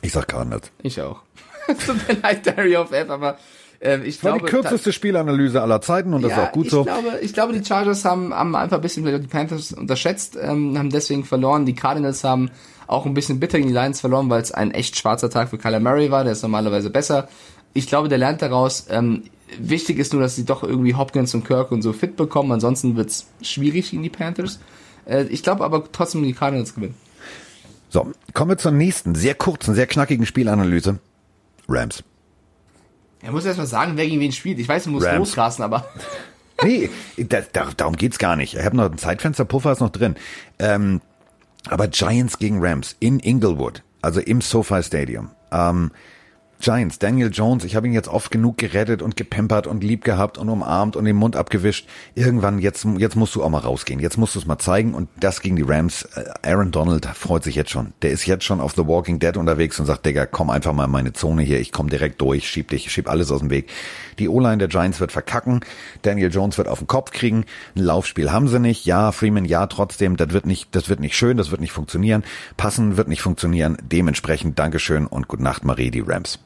Ich sag Cardinals. Ich auch. Tut mir leid, Diary of F, aber äh, ich War glaube... die kürzeste Spielanalyse aller Zeiten und das ist auch gut ich so. Glaube, ich glaube, die Chargers haben, haben einfach ein bisschen die Panthers unterschätzt, ähm, haben deswegen verloren. Die Cardinals haben auch ein bisschen bitter gegen die Lions verloren, weil es ein echt schwarzer Tag für Kyler Murray war. Der ist normalerweise besser. Ich glaube, der lernt daraus. Ähm, wichtig ist nur, dass sie doch irgendwie Hopkins und Kirk und so fit bekommen. Ansonsten wird's schwierig gegen die Panthers. Äh, ich glaube aber trotzdem, die Cardinals gewinnen. So, kommen wir zur nächsten, sehr kurzen, sehr knackigen Spielanalyse. Rams. Er muss erst mal sagen, wer gegen wen spielt. Ich weiß, du musst Rams. loslassen, aber Nee, da, da, darum geht's gar nicht. Ich habe noch ein Zeitfenster, Puffer ist noch drin. Ähm, aber Giants gegen Rams in Inglewood, also im SoFi Stadium. Ähm, Giants, Daniel Jones, ich habe ihn jetzt oft genug gerettet und gepempert und lieb gehabt und umarmt und den Mund abgewischt. Irgendwann, jetzt, jetzt musst du auch mal rausgehen. Jetzt musst du es mal zeigen und das gegen die Rams. Äh, Aaron Donald freut sich jetzt schon. Der ist jetzt schon auf The Walking Dead unterwegs und sagt, Digga, komm einfach mal in meine Zone hier. Ich komm direkt durch, schieb dich, schieb alles aus dem Weg. Die O-Line der Giants wird verkacken. Daniel Jones wird auf den Kopf kriegen. Ein Laufspiel haben sie nicht. Ja, Freeman, ja, trotzdem. Das wird nicht, das wird nicht schön, das wird nicht funktionieren. Passen wird nicht funktionieren. Dementsprechend Dankeschön und Gute Nacht, Marie, die Rams.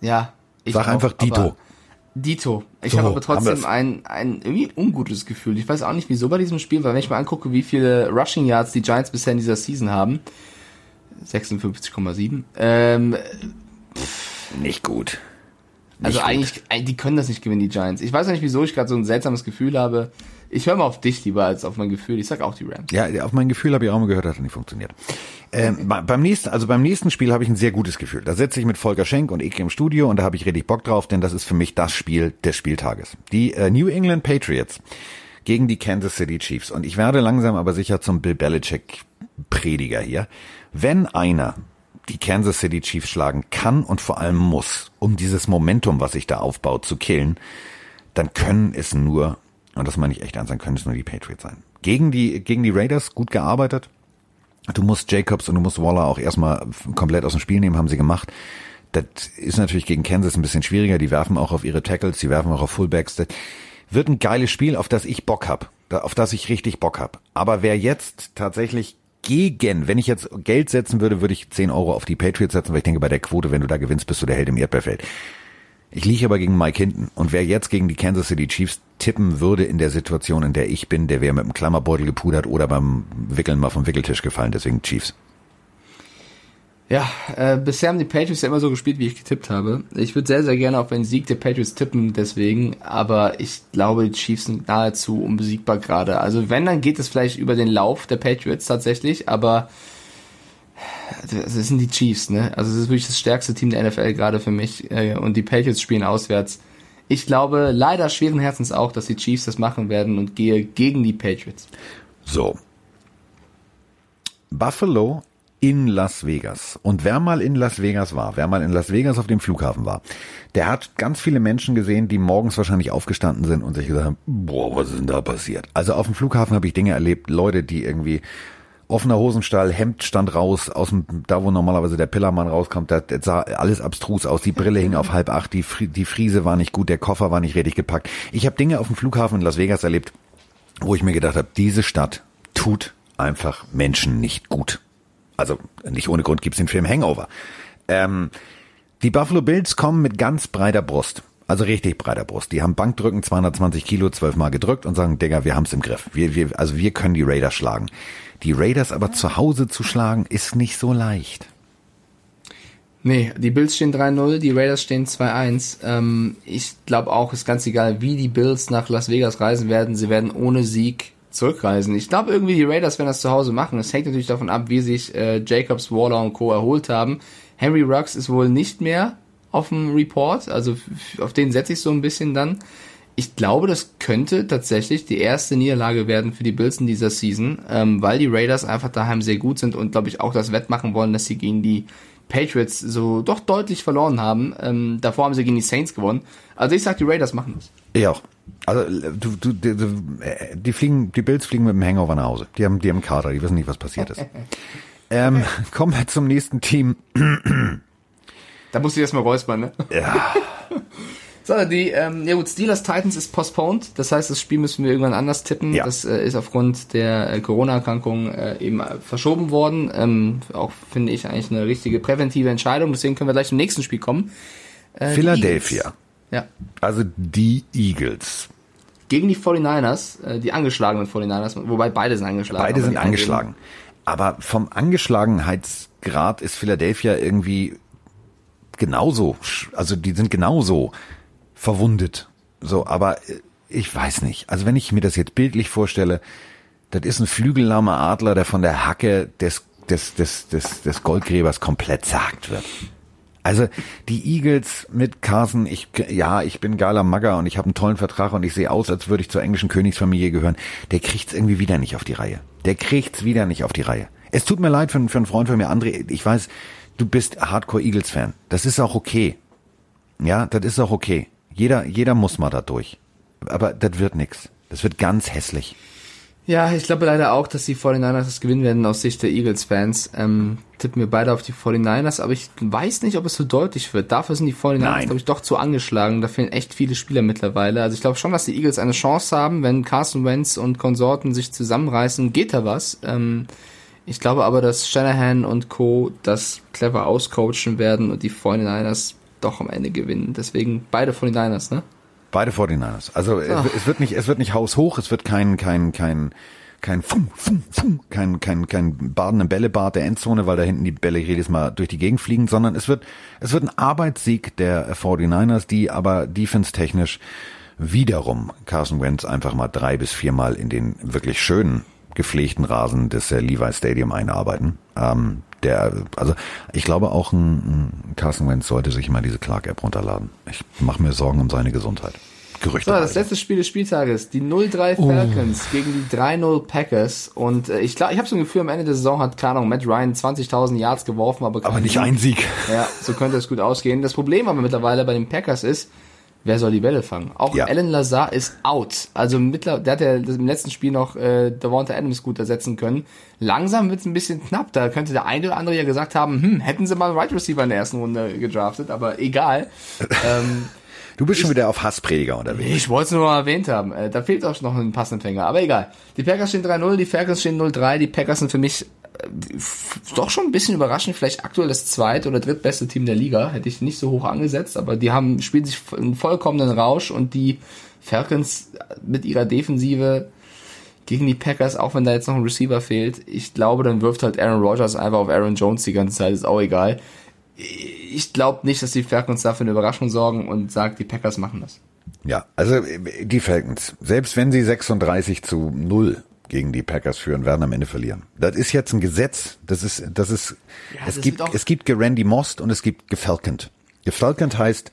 Ja. Ich Sag auch, einfach Dito. Dito. Ich So, habe aber trotzdem ein, ein irgendwie ungutes Gefühl. Ich weiß auch nicht, wieso bei diesem Spiel, weil wenn ich mal angucke, wie viele Rushing Yards die Giants bisher in dieser Season haben, 56,7, ähm, Nicht gut. Also eigentlich, äh, die können das nicht gewinnen, die Giants. Ich weiß nicht, wieso ich gerade so ein seltsames Gefühl habe. Ich höre mal auf dich lieber als auf mein Gefühl. Ich sag auch die Rams. Ja, auf mein Gefühl habe ich auch mal gehört, hat nicht funktioniert. Ähm, bei- beim nächsten, also beim nächsten Spiel habe ich ein sehr gutes Gefühl. Da sitze ich mit Volker Schenk und Ike im Studio und da habe ich richtig Bock drauf, denn das ist für mich das Spiel des Spieltages. Die äh, New England Patriots gegen die Kansas City Chiefs. Und ich werde langsam aber sicher zum Bill Belichick Prediger hier. Wenn einer die Kansas City Chiefs schlagen kann und vor allem muss, um dieses Momentum, was sich da aufbaut, zu killen, dann können es nur, und das meine ich echt ernst, dann können es nur die Patriots sein. Gegen die, gegen die Raiders gut gearbeitet. Du musst Jacobs und du musst Waller auch erstmal komplett aus dem Spiel nehmen, haben sie gemacht. Das ist natürlich gegen Kansas ein bisschen schwieriger. Die werfen auch auf ihre Tackles, die werfen auch auf Fullbacks. Das wird ein geiles Spiel, auf das ich Bock hab, auf das ich richtig Bock hab. Aber wer jetzt tatsächlich gegen, wenn ich jetzt Geld setzen würde, würde ich 10 Euro auf die Patriots setzen, weil ich denke, bei der Quote, wenn du da gewinnst, bist du der Held im Erdbeerfeld. Ich liege aber gegen Mike Hinton. Und wer jetzt gegen die Kansas City Chiefs tippen würde in der Situation, in der ich bin, der wäre mit dem Klammerbeutel gepudert oder beim Wickeln mal vom Wickeltisch gefallen. Deswegen Chiefs. Ja, äh, bisher haben die Patriots ja immer so gespielt, wie ich getippt habe. Ich würde sehr, sehr gerne auf einen Sieg der Patriots tippen, deswegen, aber ich glaube, die Chiefs sind nahezu unbesiegbar gerade. Also wenn, dann geht es vielleicht über den Lauf der Patriots tatsächlich, aber das sind die Chiefs, ne? Also es ist wirklich das stärkste Team der NFL gerade für mich äh, und die Patriots spielen auswärts. Ich glaube leider schweren Herzens auch, dass die Chiefs das machen werden und gehe gegen die Patriots. So. Buffalo in Las Vegas. Und wer mal in Las Vegas war, wer mal in Las Vegas auf dem Flughafen war, der hat ganz viele Menschen gesehen, die morgens wahrscheinlich aufgestanden sind und sich gesagt haben, boah, was ist denn da passiert? Also auf dem Flughafen habe ich Dinge erlebt, Leute, die irgendwie offener Hosenstall, Hemd stand raus, aus dem, da wo normalerweise der Pillermann rauskommt, da, sah alles abstrus aus, die Brille hing auf halb acht, die, Fri- die Friese war nicht gut, der Koffer war nicht richtig gepackt. Ich habe Dinge auf dem Flughafen in Las Vegas erlebt, wo ich mir gedacht habe, diese Stadt tut einfach Menschen nicht gut. Also nicht ohne Grund gibt's den Film Hangover. Ähm, die Buffalo Bills kommen mit ganz breiter Brust. Also richtig breiter Brust. Die haben Bankdrücken 220 Kilo zwölfmal gedrückt und sagen, Digga, wir haben's im Griff. Wir, wir, also wir können die Raiders schlagen. Die Raiders aber zu Hause zu schlagen, ist nicht so leicht. Nee, die Bills stehen 3-0, die Raiders stehen 2-1. Ähm, ich glaube auch, ist ganz egal, wie die Bills nach Las Vegas reisen werden. Sie werden ohne Sieg zurückreisen. Ich glaube irgendwie, die Raiders werden das zu Hause machen. Es hängt natürlich davon ab, wie sich äh, Jacobs, Waller und Co. erholt haben. Henry Ruggs ist wohl nicht mehr auf dem Report, also auf den setze ich so ein bisschen dann. Ich glaube, das könnte tatsächlich die erste Niederlage werden für die Bills in dieser Season, ähm, weil die Raiders einfach daheim sehr gut sind und glaube ich auch das Wettmachen wollen, dass sie gegen die Patriots so doch deutlich verloren haben. Ähm, davor haben sie gegen die Saints gewonnen. Also ich sag, die Raiders machen das. Ich auch. Also du, du, äh, die fliegen, die Bills fliegen mit dem Hangover nach Hause. Die haben, die haben Kater, die wissen nicht, was passiert ist. ähm, kommen wir zum nächsten Team. Da musst du erstmal räuspern, ne? Ja. So, die, ähm, ja gut, Steelers Titans ist postponed. Das heißt, das Spiel müssen wir irgendwann anders tippen. Ja. Das äh, ist aufgrund der äh, Corona-Erkrankung äh, eben äh, verschoben worden. Ähm, auch finde ich eigentlich eine richtige präventive Entscheidung. Deswegen können wir gleich zum nächsten Spiel kommen. Äh, die Philadelphia. Ja. Also die Eagles. Gegen die 49ers, äh, die angeschlagenen 49ers, wobei beide sind angeschlagen. Beide sind angeschlagen. Aber vom Angeschlagenheitsgrad ist Philadelphia irgendwie genauso, also die sind genauso verwundet. So, aber äh, ich weiß nicht. Also wenn ich mir das jetzt bildlich vorstelle, Das ist ein flügellahmer Adler, der von der Hacke des, des, des, des, des Goldgräbers komplett zerhackt wird. Also die Eagles mit Carson, ich ja, ich bin geiler Magger und ich habe einen tollen Vertrag und ich sehe aus, als würde ich zur englischen Königsfamilie gehören. Der kriegt's irgendwie wieder nicht auf die Reihe. Der kriegt's wieder nicht auf die Reihe. Es tut mir leid für, für einen Freund von mir, André. Ich weiß, du bist Hardcore Eagles Fan. Das ist auch okay. Ja, das ist auch okay. Jeder, jeder muss mal da durch. Aber das wird nix. Das wird ganz hässlich. Ja, ich glaube leider auch, dass die 49ers das gewinnen werden aus Sicht der Eagles-Fans. Ähm, tippen wir beide auf die 49ers, aber ich weiß nicht, ob es so deutlich wird. Dafür sind die 49ers, glaube ich, doch zu angeschlagen. Da fehlen echt viele Spieler mittlerweile. Also ich glaube schon, dass die Eagles eine Chance haben, wenn Carson Wentz und Konsorten sich zusammenreißen, geht da was. Ähm, ich glaube aber, dass Shanahan und Co. das clever auscoachen werden und die 49ers doch am Ende gewinnen. Deswegen beide 49ers, ne? Beide 49ers. Also es, es, wird nicht, es wird nicht haushoch, es wird kein, kein, kein, kein Fum, Fum, Fum, kein, kein, kein badenden Bällebad der Endzone, weil da hinten die Bälle jedes Mal durch die Gegend fliegen, sondern es wird, es wird ein Arbeitssieg der 49ers, die aber defense-technisch wiederum Carson Wentz einfach mal drei bis viermal in den wirklich schönen gepflegten Rasen des äh, Levi Stadium einarbeiten. Ähm, der, also ich glaube auch ein, ein Carson Wentz sollte sich mal diese Clark-App runterladen. Ich mache mir Sorgen um seine Gesundheit. Gerüchte. So, das letzte Spiel des Spieltages, die 0-3 Falcons oh. gegen die 3-0 Packers. Und äh, ich glaube, ich habe so ein Gefühl, am Ende der Saison hat, keine Ahnung, Matt Ryan 20.000 Yards geworfen, aber, aber nicht ein Sieg. Ja, so könnte es gut ausgehen. Das Problem aber mittlerweile bei den Packers ist, wer soll die Bälle fangen? Auch ja. Alan Lazar ist out. Also mittler, der hat ja im letzten Spiel noch äh, Devonta Adams gut ersetzen können. Langsam wird es ein bisschen knapp. Da könnte der eine oder andere ja gesagt haben, hm, hätten sie mal Right Receiver in der ersten Runde gedraftet, aber egal. ähm, Du bist ich, schon wieder auf Hassprediger unterwegs. Ich wollte es nur mal erwähnt haben. Äh, da fehlt auch noch ein Passempfänger. Aber egal. Die Packers stehen 3-0, die Falcons stehen 0-3. Die Packers sind für mich doch schon ein bisschen überraschend, vielleicht aktuell das zweite oder drittbeste Team der Liga, hätte ich nicht so hoch angesetzt, aber die haben, spielen sich einen vollkommenen Rausch und die Falcons mit ihrer Defensive gegen die Packers, auch wenn da jetzt noch ein Receiver fehlt, ich glaube, dann wirft halt Aaron Rodgers einfach auf Aaron Jones die ganze Zeit, ist auch egal. Ich glaube nicht, dass die Falcons dafür eine Überraschung sorgen und sagt, die Packers machen das. Ja, also die Falcons, selbst wenn sie 36 zu 0 gegen die Packers führen, werden am Ende verlieren. Das ist jetzt ein Gesetz. Das ist, das ist, ja, es das gibt, es gibt gerandy Most und es gibt gefalkend. Gefalkend heißt,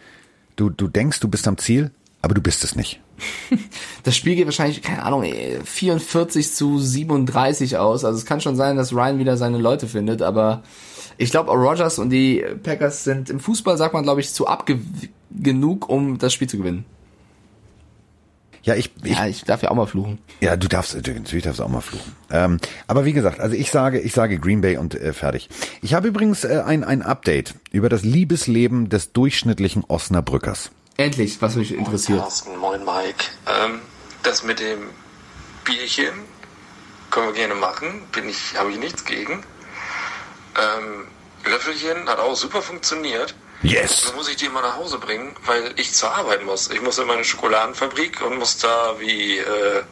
du, du denkst, du bist am Ziel, aber du bist es nicht. Das Spiel geht wahrscheinlich, keine Ahnung, 44 zu 37 aus. Also es kann schon sein, dass Ryan wieder seine Leute findet, aber ich glaube, Rogers und die Packers sind im Fußball, sagt man, glaube ich, zu ab genug, um das Spiel zu gewinnen. Ja, ich, ich, ja, ich darf ja auch mal fluchen. Ja, du darfst, natürlich darfst du auch mal fluchen. Ähm, aber wie gesagt, also ich sage, ich sage Green Bay und äh, fertig. Ich habe übrigens äh, ein, ein Update über das Liebesleben des durchschnittlichen Osnabrückers. Endlich, was mich interessiert. Moin, Carsten, moin Mike. Ähm, das mit dem Bierchen können wir gerne machen. Bin ich, habe ich nichts gegen. Ähm, Löffelchen hat auch super funktioniert. Yes. Dann muss ich die mal nach Hause bringen, weil ich zur Arbeit muss. Ich muss in meine Schokoladenfabrik und muss da wie äh,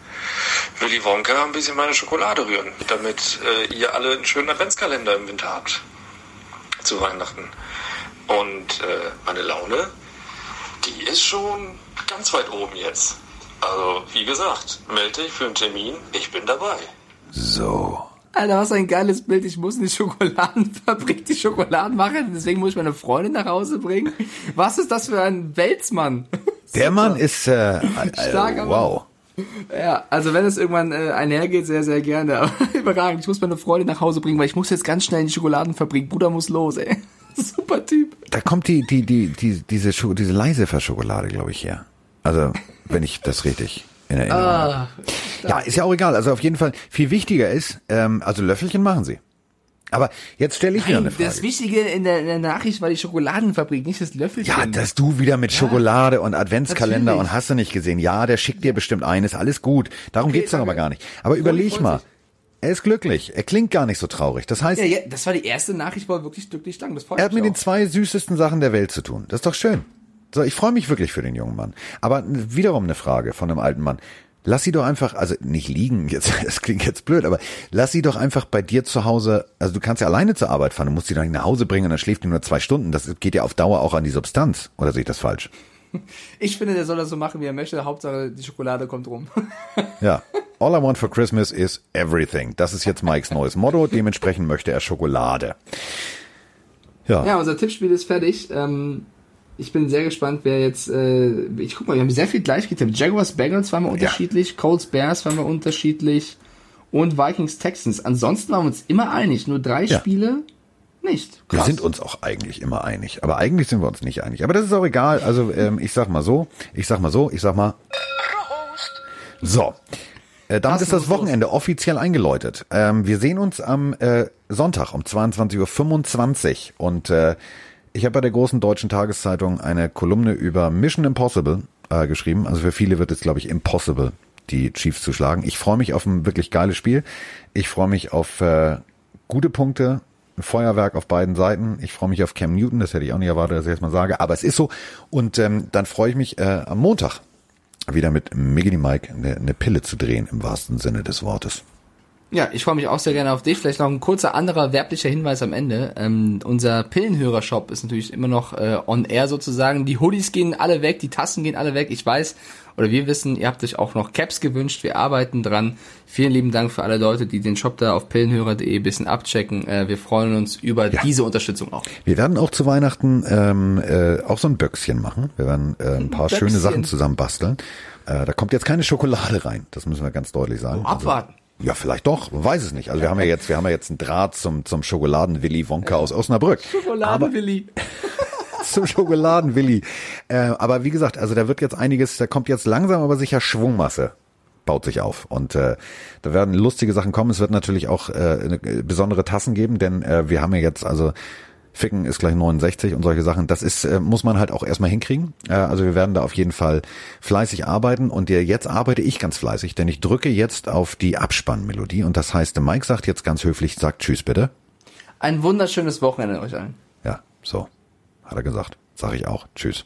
Willy Wonka ein bisschen meine Schokolade rühren, damit äh, ihr alle einen schönen Adventskalender im Winter habt. Zu Weihnachten. Und äh, meine Laune, die ist schon ganz weit oben jetzt. Also, wie gesagt, melde dich für einen Termin, ich bin dabei. So. Alter, was ein geiles Bild. Ich muss in die Schokoladenfabrik die Schokoladen machen, deswegen muss ich meine Freundin nach Hause bringen. Was ist das für ein Weltsmann? Der Mann ist äh, Stark, äh, wow. Ja, also wenn es irgendwann äh, einhergeht, sehr, sehr gerne. Aber überragend. Ich muss meine Freundin nach Hause bringen, weil ich muss jetzt ganz schnell in die Schokoladenfabrik. Bruder muss los, ey. Super Typ. Da kommt die, die, die, die, diese, diese leise Schokolade, glaube ich, her. Also, wenn ich das richtig in Erinnerung. Ah, ja, ist ja auch egal. Also auf jeden Fall viel wichtiger ist, ähm, also Löffelchen machen sie. Aber jetzt stelle ich Nein, wieder eine Frage. Das Wichtige in der, in der, Nachricht war die Schokoladenfabrik, nicht das Löffelchen. Ja, dass du wieder mit Schokolade ja, und Adventskalender natürlich. und hast du nicht gesehen. Ja, der schickt dir bestimmt ein, ist alles gut. Darum okay, geht's doch aber gar nicht. Aber überleg mal. Er ist glücklich. Er klingt gar nicht so traurig. Das heißt, ja, ja, das war die erste Nachricht, wo er wirklich glücklich klang. Das er hat mit auch. den zwei süßesten Sachen der Welt zu tun. Das ist doch schön. So, ich freue mich wirklich für den jungen Mann. Aber wiederum eine Frage von einem alten Mann. Lass sie doch einfach, also nicht liegen, jetzt, das klingt jetzt blöd, aber lass sie doch einfach bei dir zu Hause, also du kannst ja alleine zur Arbeit fahren, du musst sie doch nicht nach Hause bringen und dann schläft die nur zwei Stunden. Das geht ja auf Dauer auch an die Substanz. Oder sehe ich das falsch? Ich finde, der soll das so machen, wie er möchte. Hauptsache, die Schokolade kommt rum. Ja. All I want for Christmas is everything. Das ist jetzt Mikes neues Motto. Dementsprechend möchte er Schokolade. Ja. Ja, unser Tippspiel ist fertig. Ähm, ich bin sehr gespannt, wer jetzt. Äh, ich guck mal, wir haben sehr viel gleich getippt. Jaguars, Bengals waren wir unterschiedlich, Colts, Bears waren wir unterschiedlich und Vikings, Texans. Ansonsten waren wir uns immer einig. Nur drei Ja. Spiele nicht. Wir Krass. sind uns auch eigentlich immer einig. Aber eigentlich sind wir uns nicht einig. Aber das ist auch egal. Also ähm, ich sag mal so, ich sag mal so, ich sag mal. So. Äh, damit ist das los? Wochenende offiziell eingeläutet. Ähm, wir sehen uns am äh, Sonntag um 22.25 Uhr und äh, ich habe bei der großen deutschen Tageszeitung eine Kolumne über Mission Impossible äh, geschrieben. Also für viele wird es, glaube ich, impossible, die Chiefs zu schlagen. Ich freue mich auf ein wirklich geiles Spiel. Ich freue mich auf äh, gute Punkte, ein Feuerwerk auf beiden Seiten. Ich freue mich auf Cam Newton, das hätte ich auch nicht erwartet, dass ich jetzt mal sage, aber es ist so. Und ähm, dann freue ich mich äh, am Montag wieder mit Miggity Mike eine, eine Pille zu drehen, im wahrsten Sinne des Wortes. Ja, ich freue mich auch sehr gerne auf dich. Vielleicht noch ein kurzer anderer werblicher Hinweis am Ende. Ähm, unser Pillenhörer-Shop ist natürlich immer noch äh, on air sozusagen. Die Hoodies gehen alle weg, die Tassen gehen alle weg. Ich weiß, oder wir wissen, ihr habt euch auch noch Caps gewünscht. Wir arbeiten dran. Vielen lieben Dank für alle Leute, die den Shop da auf pillenhörer.de ein bisschen abchecken. Äh, wir freuen uns über diese Unterstützung auch. Wir werden auch zu Weihnachten ähm, äh, auch so ein Böckschen machen. Wir werden äh, ein paar schöne Böckschen. Sachen zusammen basteln. Äh, da kommt jetzt keine Schokolade rein, das müssen wir ganz deutlich sagen. Oh, abwarten. Also, ja, vielleicht doch, man weiß es nicht. Also wir haben ja jetzt, wir haben ja jetzt einen Draht zum zum Schokoladen-Willy Wonka aus Osnabrück. Schokoladenwilli. zum Schokoladen-Willy. Äh, aber wie gesagt, also da wird jetzt einiges, da kommt jetzt langsam aber sicher Schwungmasse baut sich auf und äh, da werden lustige Sachen kommen. Es wird natürlich auch äh, äh, besondere Tassen geben, denn äh, wir haben ja jetzt also Ficken ist gleich 69 und solche Sachen. Das ist äh, muss man halt auch erstmal hinkriegen. Äh, also wir werden da auf jeden Fall fleißig arbeiten und äh, jetzt arbeite ich ganz fleißig, denn ich drücke jetzt auf die Abspannmelodie und das heißt, der Mike sagt jetzt ganz höflich, sagt Tschüss bitte. Ein wunderschönes Wochenende euch allen. Ja, so hat er gesagt. Sag ich auch. Tschüss.